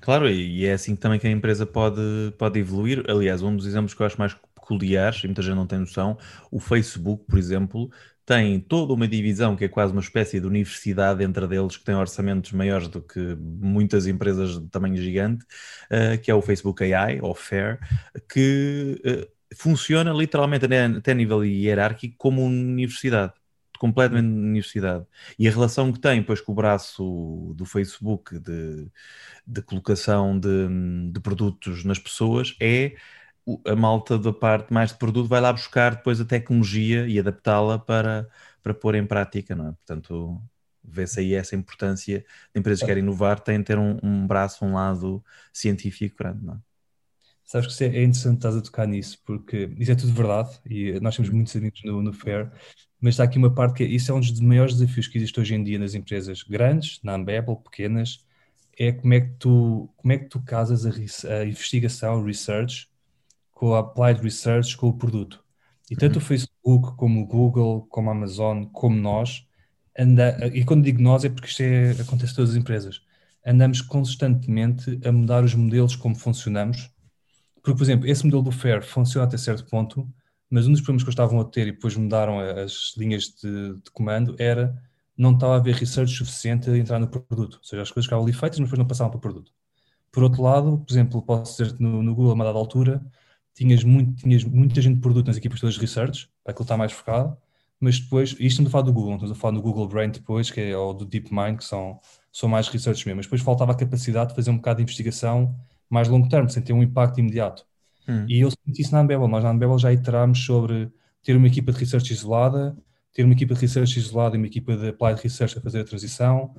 Claro, e é assim também que a empresa pode, pode evoluir. Aliás, um dos exemplos que eu acho mais peculiares, e muita gente não tem noção, o Facebook, por exemplo, tem toda uma divisão que é quase uma espécie de universidade entre deles, que tem orçamentos maiores do que muitas empresas de tamanho gigante, uh, que é o Facebook AI, ou FAIR, que uh, funciona literalmente até nível hierárquico como uma universidade completamente universidade. E a relação que tem, pois, com o braço do Facebook de, de colocação de, de produtos nas pessoas é a malta da parte mais de produto vai lá buscar depois a tecnologia e adaptá-la para, para pôr em prática, não é? Portanto, vê-se aí essa importância de empresas que querem inovar, têm de ter um, um braço, um lado científico grande, não é? Sabes que é interessante estás a tocar nisso, porque isso é tudo verdade e nós temos muitos amigos no, no Fair, mas está aqui uma parte que é, isso é um dos maiores desafios que existe hoje em dia nas empresas grandes, na Ambebel, pequenas, é como é que tu, como é que tu casas a, a investigação, o research, com a applied research, com o produto. E tanto uhum. o Facebook, como o Google, como a Amazon, como nós, anda, e quando digo nós é porque isto é, acontece em todas as empresas, andamos constantemente a mudar os modelos como funcionamos, porque, por exemplo, esse modelo do FAIR funciona até certo ponto, mas um dos problemas que eles estavam a ter e depois mudaram as linhas de, de comando era não estava a haver research suficiente a entrar no produto. Ou seja, as coisas ficavam ali feitas, mas depois não passavam para o produto. Por outro lado, por exemplo, posso dizer no, no Google, a uma dada altura, tinhas, muito, tinhas muita gente de produto nas equipas todas de research, para aquilo estar mais focado, mas depois, isto estamos a falar do Google, não estamos a falar do Google Brain depois, que é, ou do DeepMind, que são, são mais research mesmo, mas depois faltava a capacidade de fazer um bocado de investigação mais longo termo, sem ter um impacto imediato. Hum. E eu senti isso na Unbabel. Nós na Unbabel já iterámos sobre ter uma equipa de research isolada, ter uma equipa de research isolada e uma equipa de applied research a fazer a transição,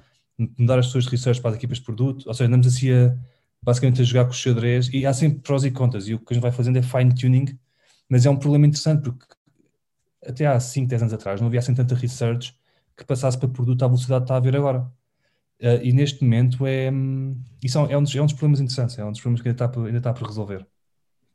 mudar as pessoas de research para as equipas de produto, ou seja, andamos assim a, basicamente a jogar com os xadrez e há sempre prós e contras e o que a gente vai fazendo é fine tuning, mas é um problema interessante porque até há 5, 10 anos atrás não havia assim tanta research que passasse para produto à velocidade que está a haver agora. Uh, e neste momento é, hum, isso é um, dos, é um dos problemas interessantes, é um dos problemas que ainda está, ainda está por resolver.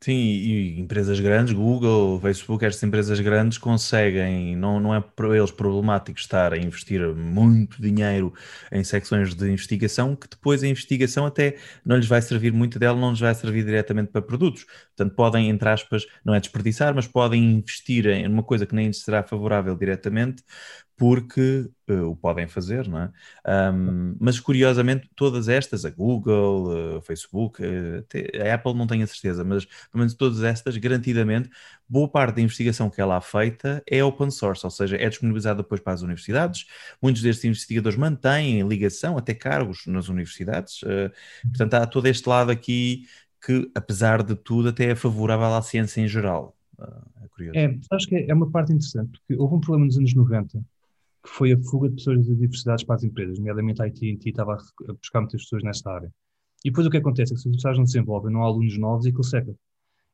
Sim, e empresas grandes, Google, Facebook, estas empresas grandes conseguem, não, não é para eles problemático estar a investir muito dinheiro em secções de investigação, que depois a investigação até não lhes vai servir muito dela, não lhes vai servir diretamente para produtos. Portanto, podem, entre aspas, não é desperdiçar, mas podem investir em uma coisa que nem lhes será favorável diretamente, porque uh, o podem fazer, não é? Um, mas curiosamente, todas estas, a Google, uh, o Facebook, uh, a Apple não tenho a certeza, mas pelo menos todas estas, garantidamente, boa parte da investigação que ela é feita é open source, ou seja, é disponibilizada depois para as universidades. Muitos destes investigadores mantêm ligação, até cargos nas universidades. portanto, há todo este lado aqui que, apesar de tudo, até é favorável à ciência em geral. é curioso. É, acho que é uma parte interessante, porque houve um problema nos anos 90 que foi a fuga de pessoas das universidades para as empresas, nomeadamente a AT&T estava a buscar muitas pessoas nesta área. E depois o que acontece é que se as universidades não se desenvolvem, não há alunos novos e aquilo seca.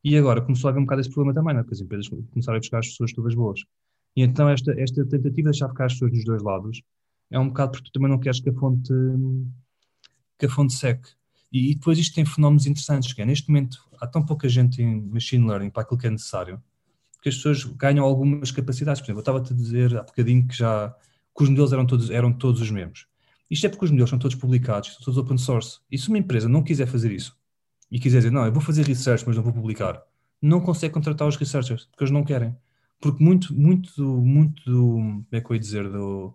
E agora começou a haver um bocado esse problema também, não? É? porque as empresas começaram a buscar as pessoas todas boas. E então esta, esta tentativa de deixar ficar as pessoas dos dois lados é um bocado porque tu também não queres que a fonte, que a fonte seque. E, e depois isto tem fenómenos interessantes, que é, neste momento há tão pouca gente em machine learning para aquilo que é necessário, que as pessoas ganham algumas capacidades. Por exemplo, eu estava-te a dizer há bocadinho que já que os modelos eram todos, eram todos os mesmos. Isto é porque os modelos são todos publicados, são todos open source. E se uma empresa não quiser fazer isso e quiser dizer, não, eu vou fazer research, mas não vou publicar, não consegue contratar os researchers, porque eles não querem. Porque muito, muito, muito, como é que eu ia dizer, do,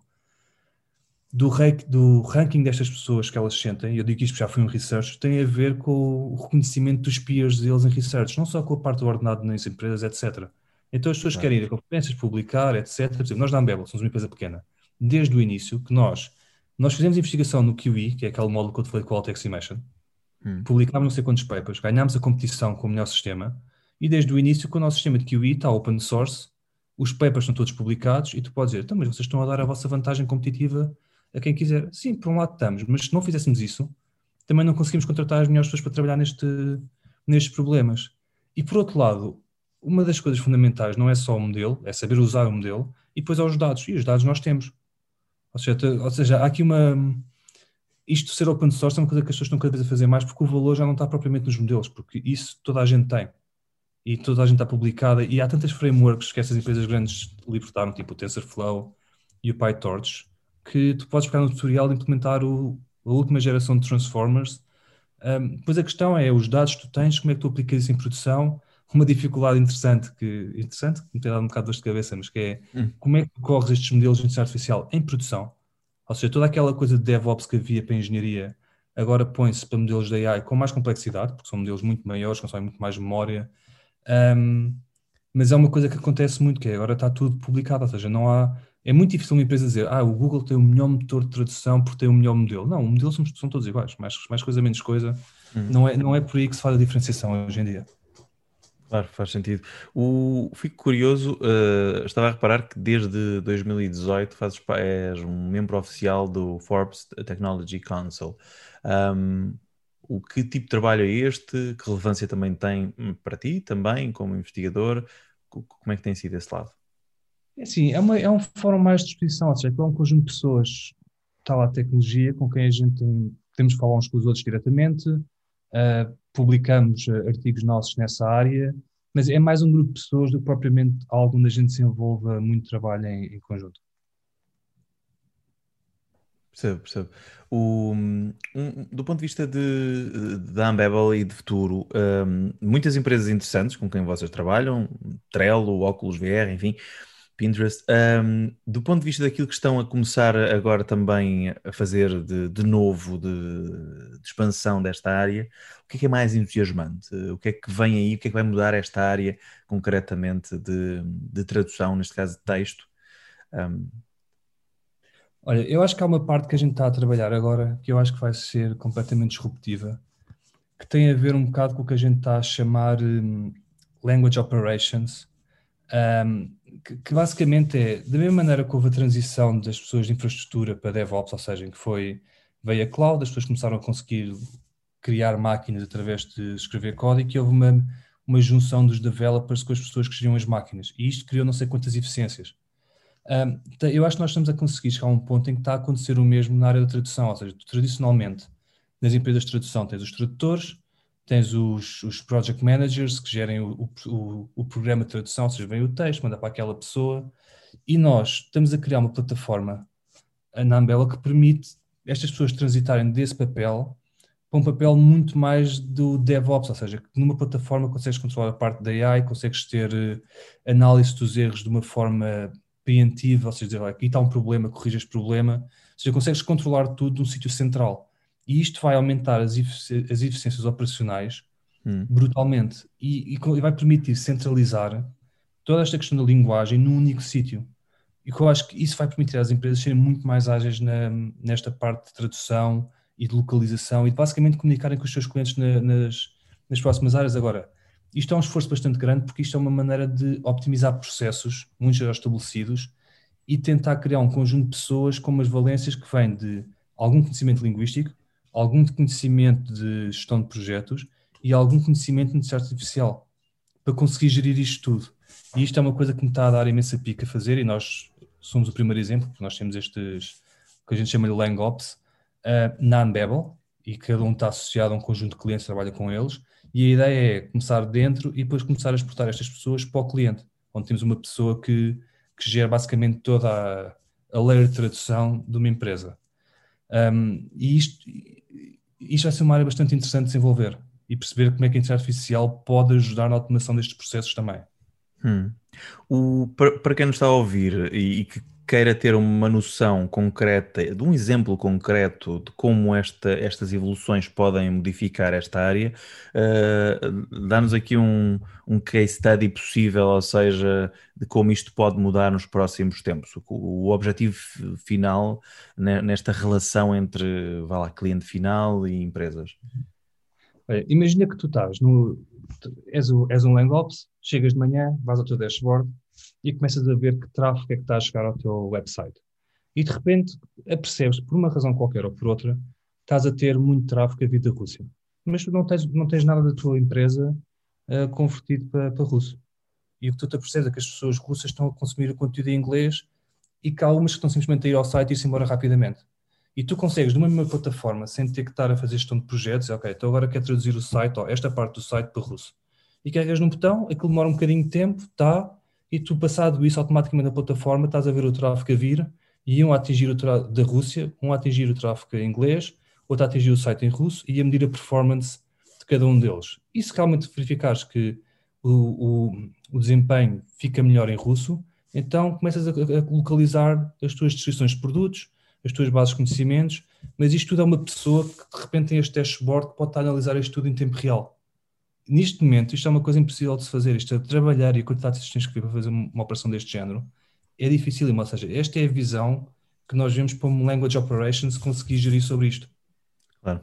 do, do ranking destas pessoas que elas sentem, eu digo que isto já foi um research, tem a ver com o reconhecimento dos peers deles em research, não só com a parte do ordenado nas empresas, etc. Então as pessoas querem ir a conferências, publicar, etc. Por exemplo, nós da Ambebel somos uma empresa pequena, desde o início, que nós, nós fizemos investigação no QE, que é aquele módulo que eu te falei com o Estimation, hum. publicámos não sei quantos papers, ganhámos a competição com o melhor sistema, e desde o início que o nosso sistema de QE está open source, os papers estão todos publicados, e tu podes dizer, então, mas vocês estão a dar a vossa vantagem competitiva a quem quiser. Sim, por um lado estamos, mas se não fizéssemos isso, também não conseguimos contratar as melhores pessoas para trabalhar neste, nestes problemas. E por outro lado, uma das coisas fundamentais não é só o modelo, é saber usar o modelo, e depois aos dados. E os dados nós temos. Ou seja, ou seja, há aqui uma. Isto ser open source é uma coisa que as pessoas estão cada vez a fazer mais porque o valor já não está propriamente nos modelos, porque isso toda a gente tem. E toda a gente está publicada. E há tantas frameworks que essas empresas grandes libertaram, tipo o TensorFlow e o PyTorch, que tu podes pegar no tutorial e implementar o, a última geração de Transformers. Um, depois a questão é os dados que tu tens, como é que tu aplicas isso em produção uma dificuldade interessante, que, interessante, que me tem dado um bocado de dor de cabeça, mas que é hum. como é que corres estes modelos de inteligência artificial em produção? Ou seja, toda aquela coisa de DevOps que havia para a engenharia agora põe-se para modelos de AI com mais complexidade, porque são modelos muito maiores, consomem muito mais memória. Um, mas é uma coisa que acontece muito, que é agora está tudo publicado, ou seja, não há. É muito difícil uma empresa dizer, ah, o Google tem o melhor motor de tradução porque tem o melhor modelo. Não, o modelo são, são todos iguais, mais, mais coisa, menos coisa. Hum. Não, é, não é por aí que se faz a diferenciação hoje em dia. Claro, faz sentido. O, fico curioso, uh, estava a reparar que desde 2018 fazes, és um membro oficial do Forbes Technology Council. Um, o que tipo de trabalho é este? Que relevância também tem hum, para ti, também, como investigador? Como é que tem sido esse lado? É assim, é, uma, é um fórum mais de disposição, ou seja, é um conjunto de pessoas lá a tecnologia, com quem a gente tem, podemos falar uns com os outros diretamente, uh, publicamos uh, artigos nossos nessa área, mas é mais um grupo de pessoas do que propriamente algo onde a gente se envolva muito trabalho em, em conjunto. Percebo, percebo. O, um, do ponto de vista de, da Ambable e de futuro, um, muitas empresas interessantes com quem vocês trabalham, Trello, Oculus VR, enfim, Pinterest, um, do ponto de vista daquilo que estão a começar agora também a fazer de, de novo, de, de, expansão desta área, o que é, que é mais entusiasmante? O que é que vem aí? O que é que vai mudar esta área concretamente de, de tradução, neste caso de texto? Um... Olha, eu acho que há uma parte que a gente está a trabalhar agora que eu acho que vai ser completamente disruptiva, que tem a ver um bocado com o que a gente está a chamar um, Language Operations. Um, que, que, basicamente é, da mesma maneira que houve a transição das pessoas de infraestrutura para DevOps, ou seja, em que foi, veio a cloud, as pessoas começaram a conseguir criar máquinas através de escrever código e houve uma, uma junção dos developers com as pessoas que geriam as máquinas. E isto criou não sei quantas eficiências. Um, eu acho que nós estamos a conseguir chegar a um ponto em que está a acontecer o mesmo na área da tradução, ou seja, tradicionalmente, nas empresas de tradução tens os tradutores, tens os, os project managers que gerem o, o, o, programa de tradução, ou seja, vem o texto, manda para aquela pessoa, e nós estamos a criar uma plataforma na Ambela que permite estas pessoas transitarem desse papel para um papel muito mais do DevOps, ou seja, que numa plataforma consegues controlar a parte da AI, consegues ter uh, análise dos erros de uma forma preventiva, ou seja, dizer, aqui está um problema, corrige este problema, ou seja, consegues controlar tudo num sítio central. E isto vai aumentar as, efici as eficiências operacionais hum. brutalmente e, e, e, vai permitir centralizar toda esta questão da linguagem num único sítio. E eu acho que isso vai permitir às empresas serem muito mais ágeis na, nesta parte de tradução e de localização e de basicamente comunicarem com os seus clientes na, nas, nas próximas áreas. Agora, isto é um esforço bastante grande porque isto é uma maneira de optimizar processos muito já estabelecidos e tentar criar um conjunto de pessoas com umas valências que vêm de algum conhecimento linguístico, algum conhecimento de gestão de projetos e algum conhecimento de inteligência artificial para conseguir gerir isto tudo. E isto é uma coisa que me está a dar imensa pica a fazer e nós somos o primeiro exemplo, porque nós temos estes, que a gente chama de LangOps, uh, na Unbabel, e cada um está associado a um conjunto de clientes que trabalha com eles, e a ideia é começar dentro e depois começar a exportar estas pessoas para o cliente, onde temos uma pessoa que, que gera basicamente toda a, a layer de tradução de uma empresa. Um, e isto, isto vai ser uma área bastante interessante de desenvolver e perceber como é que a inteligência artificial pode ajudar na automação destes processos também. Hum. O, para, para, quem nos está a ouvir e, e, que queira ter uma noção concreta, de um exemplo concreto de como esta, estas evoluções podem modificar esta área, uh, dá-nos aqui um, um case study possível, ou seja, de como isto pode mudar nos próximos tempos. O, o objetivo final nesta relação entre vá lá, cliente final e empresas. imagina que tu estás no. És, o, és um LangOps, chegas de manhã, vais ao teu dashboard e começas a ver que tráfego é que está a chegar ao teu website. E de repente apercebes, por uma razão qualquer ou por outra, estás a ter muito tráfego a vir da Rússia. Mas tu não tens, não tens nada da tua empresa uh, convertido para, para russo. E o que tu te apercebes é que as pessoas russas estão a consumir o conteúdo em inglês e que há algumas que estão simplesmente a ir ao site e ir-se embora rapidamente. E tu consegues, numa mesma plataforma, sem ter que estar a fazer gestão de projetos, ok, então agora quero traduzir o site, ou esta parte do site para russo. E carregas num botão, aquilo demora um bocadinho de tempo, está, e tu, passado isso, automaticamente na plataforma, estás a ver o tráfego a vir, e um a atingir o tráfego da Rússia, um a atingir o tráfego em inglês, outro a atingir o site em russo, e a medir a performance de cada um deles. E se realmente verificares que o, o, o desempenho fica melhor em russo, então começas a, a, localizar as tuas descrições de produtos, as tuas bases de conhecimentos, mas isto tudo é uma pessoa que de repente tem este dashboard que pode estar a analisar isto tudo em tempo real neste momento, isto é uma coisa impossível de se fazer. Isto é trabalhar e a quantidade de que para fazer uma operação deste género é difícil. Ou seja, esta é a visão que nós vemos para um Language Operations conseguir gerir sobre isto. Claro.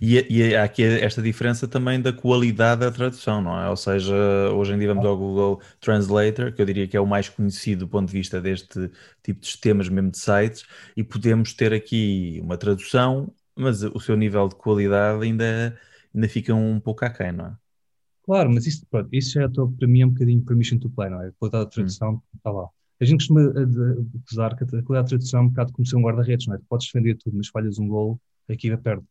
E, e há aqui esta diferença também da qualidade da tradução, não é? Ou seja, hoje em dia vamos ao Google Translator, que eu diria que é o mais conhecido do ponto de vista deste tipo de sistemas, mesmo de sites, e podemos ter aqui uma tradução, mas o seu nível de qualidade ainda, ainda fica um pouco aquém, não é? Claro, mas isso, pronto, isso já é, para mim é um bocadinho permission to play, não é? A qualidade da tradução hum. está lá. A gente costuma acusar que a qualidade da tradução é um bocado como ser um guarda-redes, não é? Tu podes defender tudo, mas falhas um gol, a equipa perde.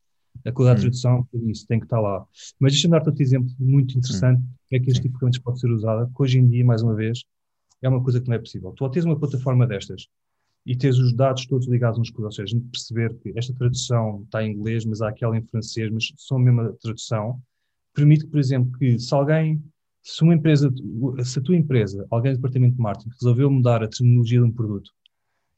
A qualidade hum. da tradução, isso, tem que estar lá. Mas deixa-me dar-te outro exemplo muito interessante, hum. é que este tipo de ferramentas pode ser usada, que hoje em dia, mais uma vez, é uma coisa que não é possível. Tu ao teres uma plataforma destas e tens os dados todos ligados uns com os outros, ou seja, perceber que esta tradução está em inglês, mas há aquela em francês, mas são a mesma tradução, permite, por exemplo, que se alguém, se uma empresa, se a tua empresa, alguém do departamento de marketing, resolveu mudar a terminologia de um produto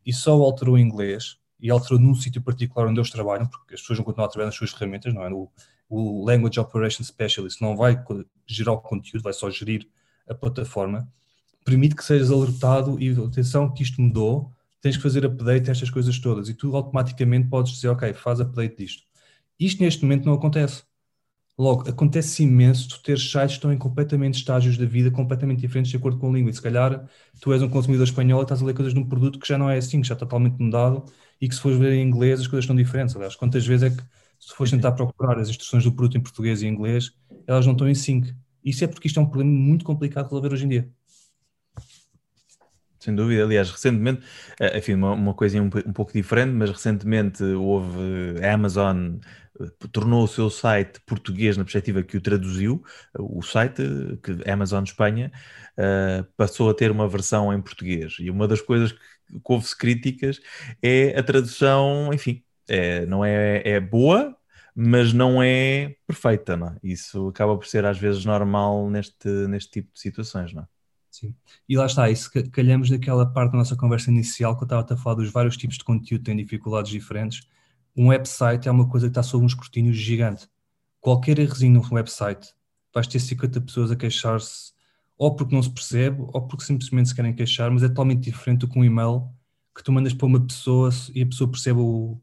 e só alterou em inglês e alterou num sítio particular onde eles trabalham, porque as pessoas vão continuar a trabalhar nas suas ferramentas, não é? O, o Language Operations Specialist não vai gerar o conteúdo, vai só gerir a plataforma, permite que sejas alertado e atenção que isto mudou, tens que fazer update estas coisas todas e tu automaticamente podes dizer, ok, faz update disto. Isto neste momento não acontece. Logo, acontece imenso tu ter sites que estão em completamente estágios da vida completamente diferentes de acordo com a língua. E se calhar tu és um consumidor espanhol e estás a ler coisas de um produto que já não é assim, que já está totalmente mudado e que se fores ver em inglês as coisas estão diferentes. Aliás, quantas vezes é que se fores tentar procurar as instruções do produto em português e inglês, elas não estão em sync. Isso é porque isto é um problema muito complicado de resolver hoje em dia. Sem dúvida, aliás, recentemente, eh, enfim, uma, uma coisinha um, um, pouco diferente, mas recentemente houve a Amazon tornou o seu site português na perspectiva que o traduziu, o site que Amazon Espanha passou a ter uma versão em português. E uma das coisas que, que houve-se críticas é a tradução, enfim, é, não é, é boa, mas não é perfeita, não é? Isso acaba por ser às vezes normal neste, neste tipo de situações, não é? Sim. E lá está, isso calhamos daquela parte da nossa conversa inicial que eu estava a falar dos vários tipos de conteúdo que têm dificuldades diferentes um website é uma coisa que está sob um escrutínio gigante. Qualquer errozinho no website, vais ter 50 pessoas a queixar-se, ou porque não se percebe, ou porque simplesmente se querem queixar, mas é totalmente diferente do que um e-mail que tu mandas para uma pessoa e a pessoa percebe o,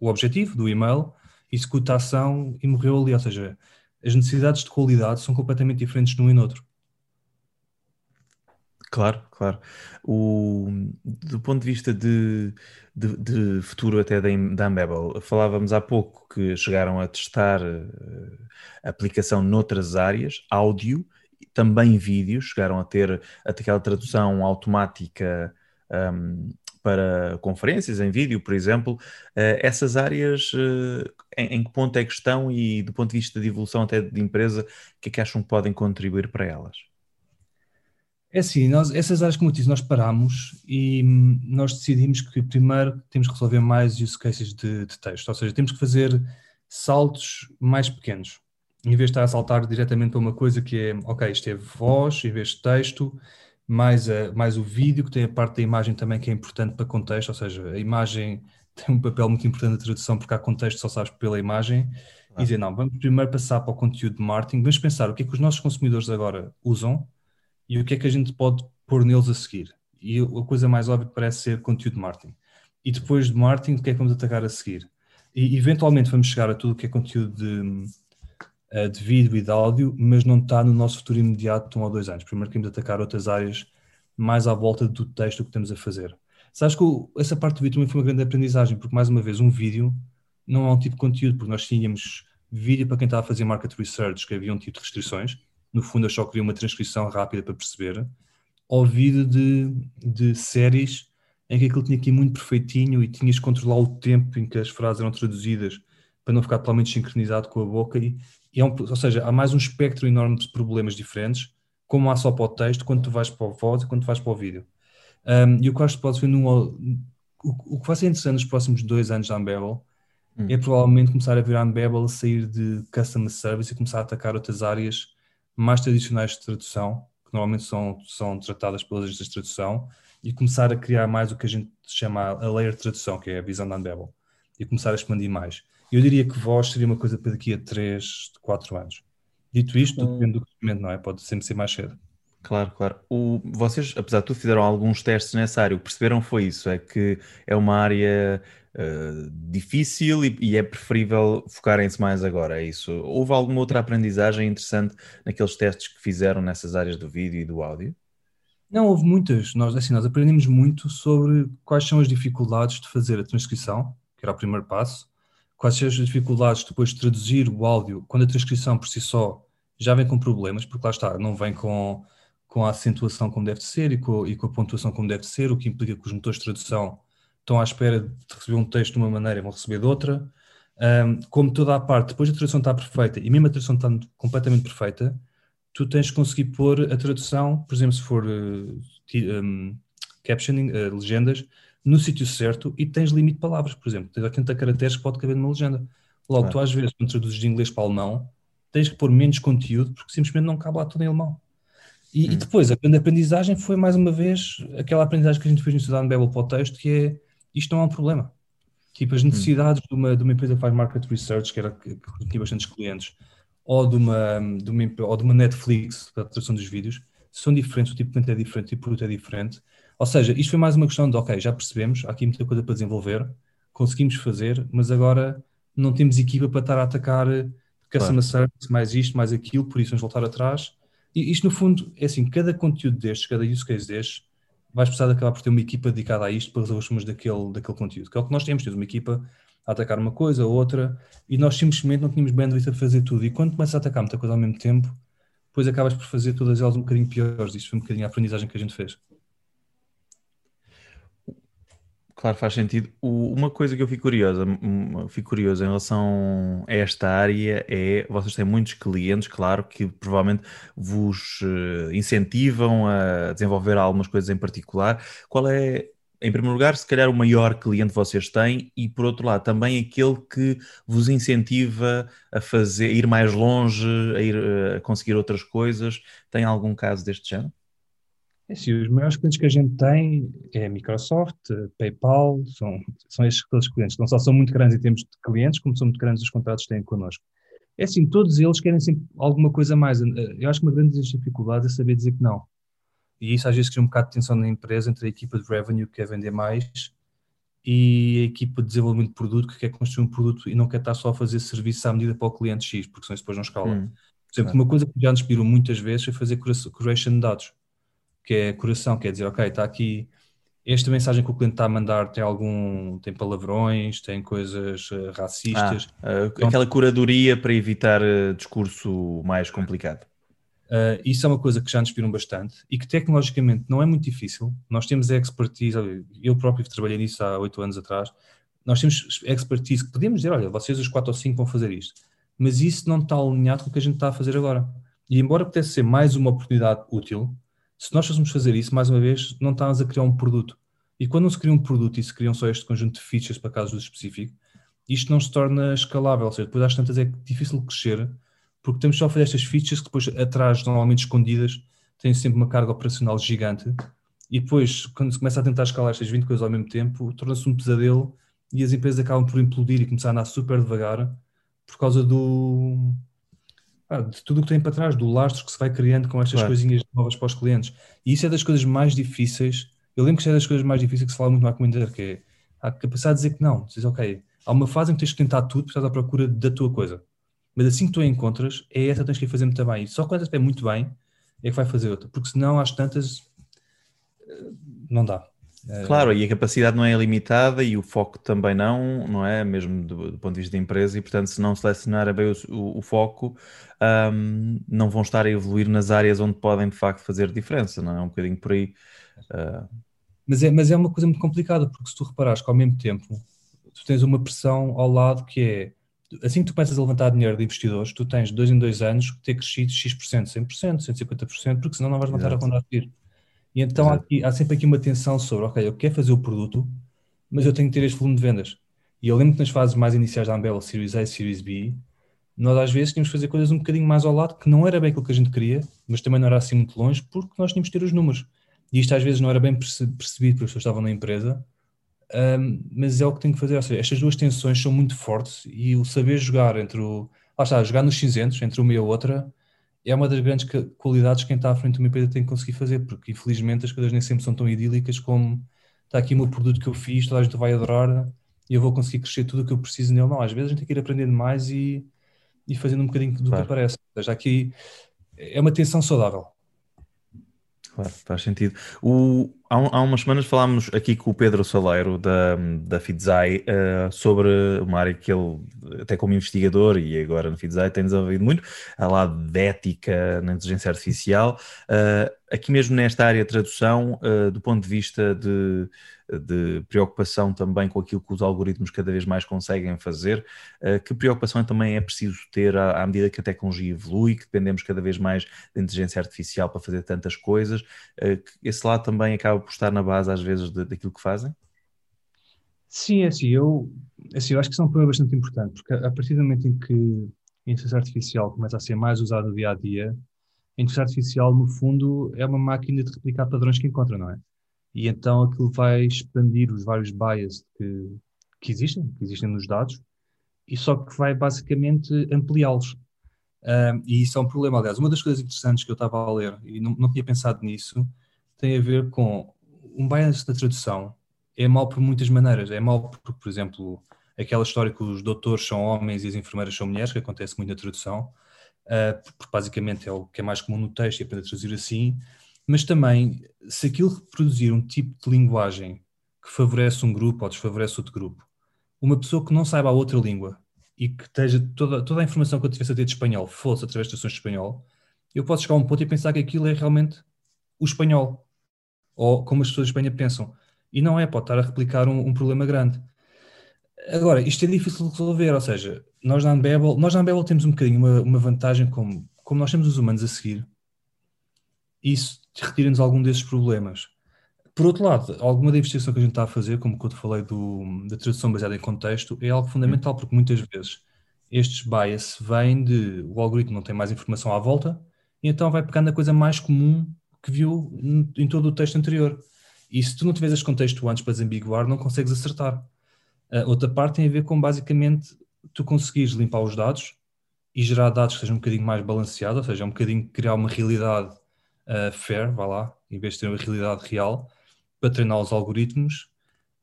o objetivo do e-mail, executa a ação e morreu ali. Ou seja, as necessidades de qualidade são completamente diferentes num e no outro. Claro, claro. O, do ponto de vista de, de, de futuro até da, da Ambevel, falávamos há pouco que chegaram a testar uh, aplicação noutras áreas, áudio, também vídeo, chegaram a ter aquela tradução automática um, para conferências em vídeo, por exemplo. Uh, essas áreas, em, em, que ponto é que estão e do ponto de vista de evolução até de empresa, o que é que acham que podem contribuir para elas? É assim, nós, essas áreas, como eu disse, nós paramos e hum, nós decidimos que primeiro temos que resolver mais use cases de, de texto, ou seja, temos que fazer saltos mais pequenos. Em vez de estar a saltar diretamente para uma coisa que é, ok, isto é voz, em vez de texto, mais, a, mais o vídeo, que tem a parte da imagem também que é importante para contexto, ou seja, a imagem tem um papel muito importante na tradução porque há contexto só sabes pela imagem. Ah. E dizer, não, vamos primeiro passar para o conteúdo de marketing, vamos pensar o que é que os nossos consumidores agora usam, e o que é que a gente pode pôr neles a seguir. E a coisa mais óbvia parece ser conteúdo de marketing. E depois de marketing, o que é que vamos atacar a seguir? E eventualmente vamos chegar a tudo o que é conteúdo de, eh, de vídeo e de áudio, mas não está no nosso futuro imediato de um ou dois anos. Primeiro queremos atacar outras áreas mais à volta do texto que estamos a fazer. Sabes que essa parte do vídeo também foi uma grande aprendizagem, porque mais uma vez um vídeo não é um tipo de conteúdo, porque nós tínhamos vídeo para quem estava a fazer market research, que havia um tipo de restrições, no fundo eu só queria uma transcrição rápida para perceber, ouvido de, de séries em que aquilo tinha aqui muito perfeitinho e tinhas que controlar o tempo em que as frases eram traduzidas para não ficar totalmente sincronizado com a boca. E, e é um, ou seja, há mais um espectro enorme de problemas diferentes, como há só para o texto, quando tu vais para a voz e quando tu vais para o vídeo. Um, e o que acho que podes ver num, o, o que vai ser interessante nos próximos dois anos da Unbevel hum. é provavelmente começar a ver a Unbevel sair de customer service e começar a atacar outras áreas mais tradicionais de tradução, que normalmente são, são tratadas pelas agências de tradução, e começar a criar mais o que a gente chama a layer de tradução, que é a visão da Unbevel, e começar a expandir mais. Eu diria que voz seria uma coisa para daqui a 3, 4 anos. Dito isto, hum. depende do crescimento, não é? Pode sempre ser mais cedo. Claro, claro. O, vocês, apesar de tudo, fizeram alguns testes nessa área. O que perceberam foi isso: é que é uma área uh, difícil e, e, é preferível focarem-se mais agora, é isso? Houve alguma outra aprendizagem interessante naqueles testes que fizeram nessas áreas do vídeo e do áudio? Não, houve muitas. Nós, assim, nós aprendemos muito sobre quais são as dificuldades de fazer a transcrição, que era o primeiro passo, quais são as dificuldades depois de traduzir o áudio, quando a transcrição por si só já vem com problemas, porque lá está, não vem com, com a acentuação como deve ser e com, e com a pontuação como deve ser, o que implica que os motores de tradução estão à espera de receber um texto de uma maneira e vão receber de outra. Um, como toda a parte, depois a tradução está perfeita e mesmo a tradução está completamente perfeita, tu tens de conseguir pôr a tradução, por exemplo, se for uh, um, captioning, uh, legendas, no sítio certo e tens limite de palavras, por exemplo, tens 80 caracteres que pode caber numa legenda. Logo, tu às vezes, quando traduzes de inglês para alemão, tens que pôr menos conteúdo porque simplesmente não cabe lá tudo em alemão. E, hum. e, depois, a grande aprendizagem foi, mais uma vez, aquela aprendizagem que a gente fez no Estudar no Babel para o texto, que é, isto não é um problema. Tipo, as hum. necessidades hum. de, uma, de uma empresa que faz market research, que, era, que, que tinha bastantes clientes, ou de uma, de uma, ou de uma Netflix para a tradução dos vídeos são diferentes, o tipo de cliente é diferente, o tipo de produto é diferente. Ou seja, isto foi mais uma questão de, ok, já percebemos, há aqui muita coisa para desenvolver, conseguimos fazer, mas agora não temos equipa para estar a atacar customer claro. service, mais isto, mais aquilo, por isso vamos voltar atrás. E isto, no fundo, é assim, cada conteúdo destes, cada use case destes, vais precisar de acabar por ter uma equipa dedicada a isto para resolver os problemas daquele, daquele conteúdo, que é o que nós temos, temos uma equipa a atacar uma coisa ou outra, e nós simplesmente não tínhamos bandwidth a fazer tudo. E quando começas a atacar muita coisa ao mesmo tempo, depois acabas por fazer todas elas um bocadinho piores. Isto foi um bocadinho a aprendizagem que a gente fez. Claro, faz sentido. O, uma coisa que eu fico curiosa, fico em relação a esta área é vocês têm muitos clientes, claro, que provavelmente vos eh, incentivam a desenvolver algumas coisas em particular. Qual é em primeiro lugar, se calhar o maior cliente vocês têm e, por outro lado, também aquele que vos incentiva a fazer, a ir mais longe, a, ir, a conseguir outras coisas. Tem algum caso deste género? É sim, os maiores clientes que a gente tem é a Microsoft, a PayPal, são, são estes todos os clientes. Não só são muito grandes em termos de clientes, como são muito grandes os contratos que têm connosco. É assim, todos eles querem sempre alguma coisa mais. Eu acho que uma grande dificuldade é saber dizer que não. E isso às vezes cria um bocado de tensão na empresa entre a equipa de revenue que quer vender mais e a equipa de desenvolvimento de produto que quer construir um produto e não quer estar só a fazer serviço à medida para o cliente X, porque senão isso depois não escala. Hum, Por exemplo, uma coisa que já nos inspirou muitas vezes é fazer curation de dados, que é curação, quer dizer, ok, está aqui esta mensagem que o cliente está a mandar tem algum, tem palavrões, tem coisas uh, racistas. Ah, uh, aquela curadoria para evitar uh, discurso mais complicado. Isso é uma coisa que já nos inspiram bastante e que tecnologicamente não é muito difícil. Nós temos expertise, eu próprio trabalhei nisso há oito anos atrás, nós temos expertise que podemos dizer, olha, vocês os quatro ou cinco vão fazer isto, mas isso não está alinhado com o que a gente está a fazer agora. E embora pudesse ser mais uma oportunidade útil, se nós fôssemos fazer isso, mais uma vez, não estamos a criar um produto. E quando não se cria um produto e se criam só este conjunto de features para casos específicos, isto não se torna escalável, ou seja, depois às tantas é difícil crescer porque temos só a fazer estas features que depois atrás, normalmente escondidas, têm sempre uma carga operacional gigante e depois, quando se começa a tentar escalar estas 20 coisas ao mesmo tempo, torna-se um pesadelo e as empresas acabam por implodir e começar a andar super devagar por causa do de tudo o que tem para trás, do lastro que se vai criando com estas claro. coisinhas novas para os clientes. E isso é das coisas mais difíceis. Eu lembro que isso é das coisas mais difíceis que se fala muito na comunidade, que é a capacidade de dizer que não. Dizes, ok, há uma fase em que tens que tentar tudo, porque estás à procura da tua coisa. Mas assim que tu a encontras, é essa que tens que fazer muito bem. E só quando essa é muito bem, é que vai fazer outra. Porque senão, às tantas, eh, não dá. Eh, claro, e a capacidade não é limitada e o foco também não, não é? Mesmo do, do ponto de vista da empresa, e portanto, se não selecionar bem o, o, o foco, um, não vão estar a evoluir nas áreas onde podem de facto fazer diferença, não é? Um bocadinho por aí. Uh... Mas, é, mas é uma coisa muito complicada, porque se tu reparares que ao mesmo tempo tu tens uma pressão ao lado que é assim que tu começas a levantar dinheiro de investidores, tu tens dois em dois anos que ter crescido X%, 100%, 150%, porque senão não vais levantar Exato. a ronda a seguir. E então há, aqui, há, sempre aqui uma tensão sobre, ok, eu quero fazer o produto, mas eu tenho que ter este volume de vendas. E eu lembro que nas fases mais iniciais da Umbrella, Series A e Series B, nós às vezes tínhamos que fazer coisas um bocadinho mais ao lado, que não era bem aquilo que a gente queria, mas também não era assim muito longe, porque nós tínhamos que ter os números. E isto às vezes não era bem percebido porque as pessoas estavam na empresa, um, mas é o que tem que fazer. Ou seja, estas duas tensões são muito fortes e o saber jogar entre o. Lá está, jogar nos cinzentos, entre uma e a outra, é uma das grandes qualidades que quem está à frente de uma empresa tem que conseguir fazer, porque infelizmente as coisas nem sempre são tão idílicas como está aqui o meu produto que eu fiz, toda a gente vai adorar, e eu vou conseguir crescer tudo o que eu preciso nele. Não, às vezes a gente tem que ir aprendendo mais e, e fazendo um bocadinho do claro. que aparece. Ou seja, aqui é uma tensão saudável. Claro, faz sentido. O, há, há, umas semanas falámos aqui com o Pedro Saleiro da, da FIDZAI uh, sobre uma área que ele, até como investigador e agora no FIDZAI, tem desenvolvido muito, a lado de ética na inteligência artificial. Uh, aqui mesmo nesta área de tradução, uh, do ponto de vista de de preocupação também com aquilo que os algoritmos cada vez mais conseguem fazer, eh, que preocupação também é preciso ter à, medida que a tecnologia evolui, que dependemos cada vez mais da inteligência artificial para fazer tantas coisas, eh, esse lado também acaba por estar na base às vezes daquilo que fazem? Sim, é assim, eu, é assim, eu acho que isso é um problema bastante importante, porque a partir do momento em que a inteligência artificial começa a ser mais usada no dia a dia, a inteligência artificial, no fundo, é uma máquina de replicar padrões que encontra, não é? E então aquilo vai expandir os vários bias que, que existem, que existem nos dados, e só que vai basicamente ampliá-los. Um, e isso é um problema. Aliás, uma das coisas interessantes que eu estava a ler, e não, não tinha pensado nisso, tem a ver com um bias da tradução. É mau por muitas maneiras. É mau porque, por exemplo, aquela história que os doutores são homens e as enfermeiras são mulheres, que acontece muito na tradução, uh, porque basicamente é o que é mais comum no texto e aprender a traduzir assim, mas também se aquilo reproduzir um tipo de linguagem que favorece um grupo ou desfavorece outro grupo, uma pessoa que não saiba a outra língua e que esteja toda, toda a informação que eu tivesse a ter de espanhol fosse através de traduções de espanhol, eu posso chegar a um ponto e pensar que aquilo é realmente o espanhol, ou como as pessoas de Espanha pensam. E não é, pode estar a replicar um, um problema grande. Agora, isto é difícil de resolver, ou seja, nós na Unbabel, nós na Unbabel temos um bocadinho uma, uma vantagem como, como nós temos os humanos a seguir, isso retira-nos algum desses problemas. Por outro lado, alguma da investigação que a gente está a fazer, como quando falei do, da tradução baseada em contexto, é algo fundamental, porque muitas vezes estes bias vêm de o algoritmo não tem mais informação à volta, e então vai pegar na coisa mais comum que viu em todo o texto anterior. E se tu não tiveres este contexto antes para desambiguar, não consegues acertar. A outra parte tem a ver com basicamente tu conseguires limpar os dados e gerar dados que sejam um bocadinho mais balanceados, ou seja, um bocadinho criar uma realidade uh, fair, vá lá, em vez de ter uma realidade real, para treinar os algoritmos.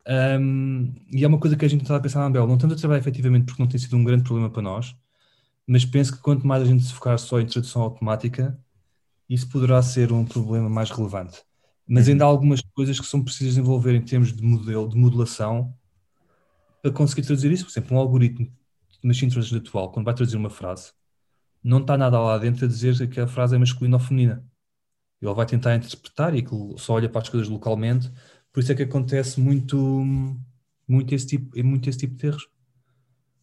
Um, e é uma coisa que a gente está a pensar na Ambel, não estamos a trabalhar efetivamente porque não tem sido um grande problema para nós, mas penso que quanto mais a gente se focar só em tradução automática, isso poderá ser um problema mais relevante. Mas ainda há uhum. algumas coisas que são precisas desenvolver em termos de modelo, de modulação, para conseguir traduzir isso. Por exemplo, um algoritmo de machine translation atual, quando vai traduzir uma frase, não está nada lá dentro a dizer que a frase é masculina ou feminina. Ele vai tentar interpretar e só olha para as coisas localmente, por isso é que acontece muito, muito, esse, tipo, muito esse tipo de erros.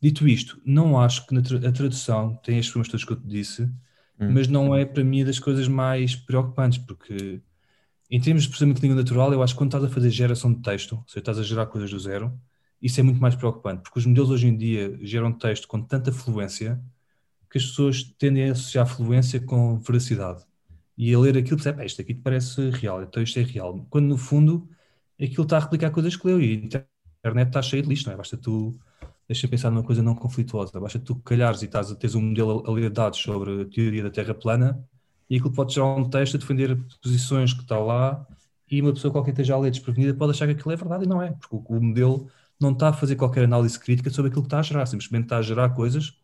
Dito isto, não acho que a tradução tem as problemas todos que eu te disse, hum. mas não é para mim das coisas mais preocupantes, porque em termos de processamento de língua natural, eu acho que quando estás a fazer geração de texto, ou seja, estás a gerar coisas do zero, isso é muito mais preocupante, porque os modelos hoje em dia geram texto com tanta fluência que as pessoas tendem a associar fluência com veracidade e a ler aquilo percebe, isto aqui te parece real, então isto é real. Quando no fundo aquilo está a replicar coisas que leu e a internet está cheia de lixo, não é? Basta tu, deixa pensar numa coisa não conflituosa, basta tu calhares e estás a teres um modelo a ler dados sobre a teoria da Terra plana e aquilo pode gerar um texto a defender posições que está lá e uma pessoa qualquer esteja a ler desprevenida pode achar que aquilo é verdade e não é, porque o modelo não está a fazer qualquer análise crítica sobre aquilo que está a gerar, simplesmente está a gerar coisas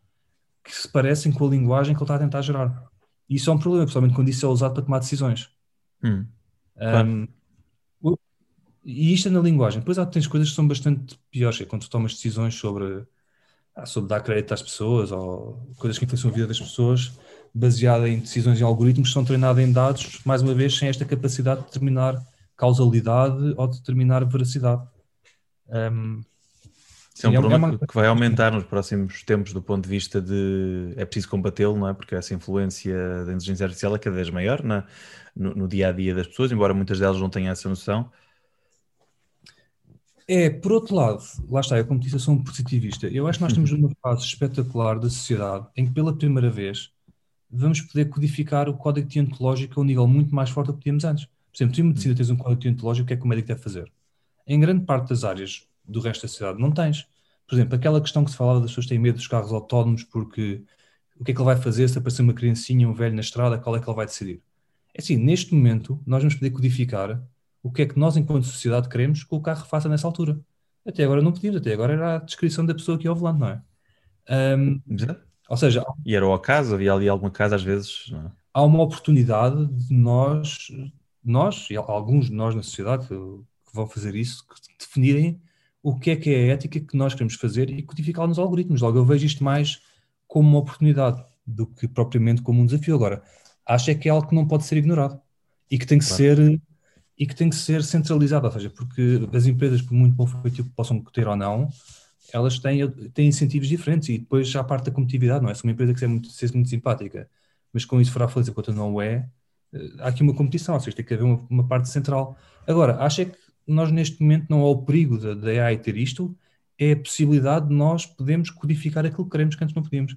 que se parecem com a linguagem que ele está a tentar gerar. E isso é um problema, principalmente quando isso é usado para tomar decisões. Hum, um, e isto é na linguagem. Depois há tens coisas que são bastante piores, é quando tu tomas decisões sobre, ah, sobre dar crédito às pessoas ou coisas que influenciam a vida das pessoas, baseada em decisões em algoritmos que são treinados em dados, mais uma vez, sem esta capacidade de determinar causalidade ou de determinar veracidade. Um, isso é um é problema uma... que vai aumentar nos próximos tempos do ponto de vista de é preciso combatê-lo, não é? Porque essa influência da inteligência artificial é cada vez maior na, no, no, dia a dia das pessoas, embora muitas delas não tenham essa noção. É, por outro lado, lá está, eu como disse, eu sou um positivista. Eu acho que nós estamos numa fase espetacular da sociedade em que pela primeira vez vamos poder codificar o código deontológico a um nível muito mais forte do que tínhamos antes. Por exemplo, tu em medicina tens um código deontológico, o que é que o médico deve fazer? Em grande parte das áreas do resto da sociedade não tens. Por exemplo, aquela questão que se falava das pessoas têm medo dos carros autónomos porque o que é que ele vai fazer se aparecer uma criancinha, um velho na estrada, qual é que ele vai decidir? É assim, neste momento, nós vamos poder codificar o que é que nós, enquanto sociedade, queremos que o carro faça nessa altura. Até agora não podíamos, até agora era a descrição da pessoa que ia ao volante, não é? Um, ou seja, e era o acaso, havia ali alguma casa às vezes. Não? É? Há uma oportunidade de nós, nós e alguns de nós na sociedade que, que vão fazer isso, que definirem o que é que é a ética que nós queremos fazer e codificá-la nos algoritmos. Logo, eu vejo isto mais como uma oportunidade do que propriamente como um desafio. Agora, acho é que é algo que não pode ser ignorado e que tem que claro. ser e que tem que ser centralizado, ou seja, porque as empresas, por muito bom feito que possam ter ou não, elas têm, têm incentivos diferentes e depois já a parte da competitividade, não é? Se uma empresa quiser muito, ser muito simpática, mas com isso fará feliz enquanto não é, eh, há aqui uma competição, ou seja, tem que haver uma, uma parte central. Agora, acho é que nós neste momento não é o perigo da, AI ter isto, é a possibilidade de nós podermos codificar aquilo que queremos que antes não podíamos.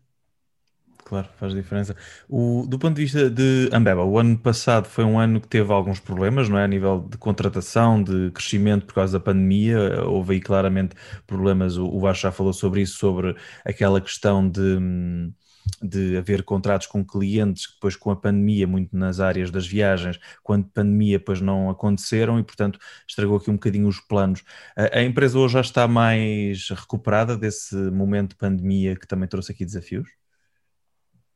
Claro, faz diferença. O, do ponto de vista de Ambeba, o ano passado foi um ano que teve alguns problemas, não é? A nível de contratação, de crescimento por causa da pandemia, houve aí claramente problemas. O, o Vasco já falou sobre isso, sobre aquela questão de, de haver contratos com clientes que depois com a pandemia, muito nas áreas das viagens, quando pandemia depois não aconteceram e portanto estragou aqui um bocadinho os planos. A, a empresa hoje já está mais recuperada desse momento de pandemia que também trouxe aqui desafios?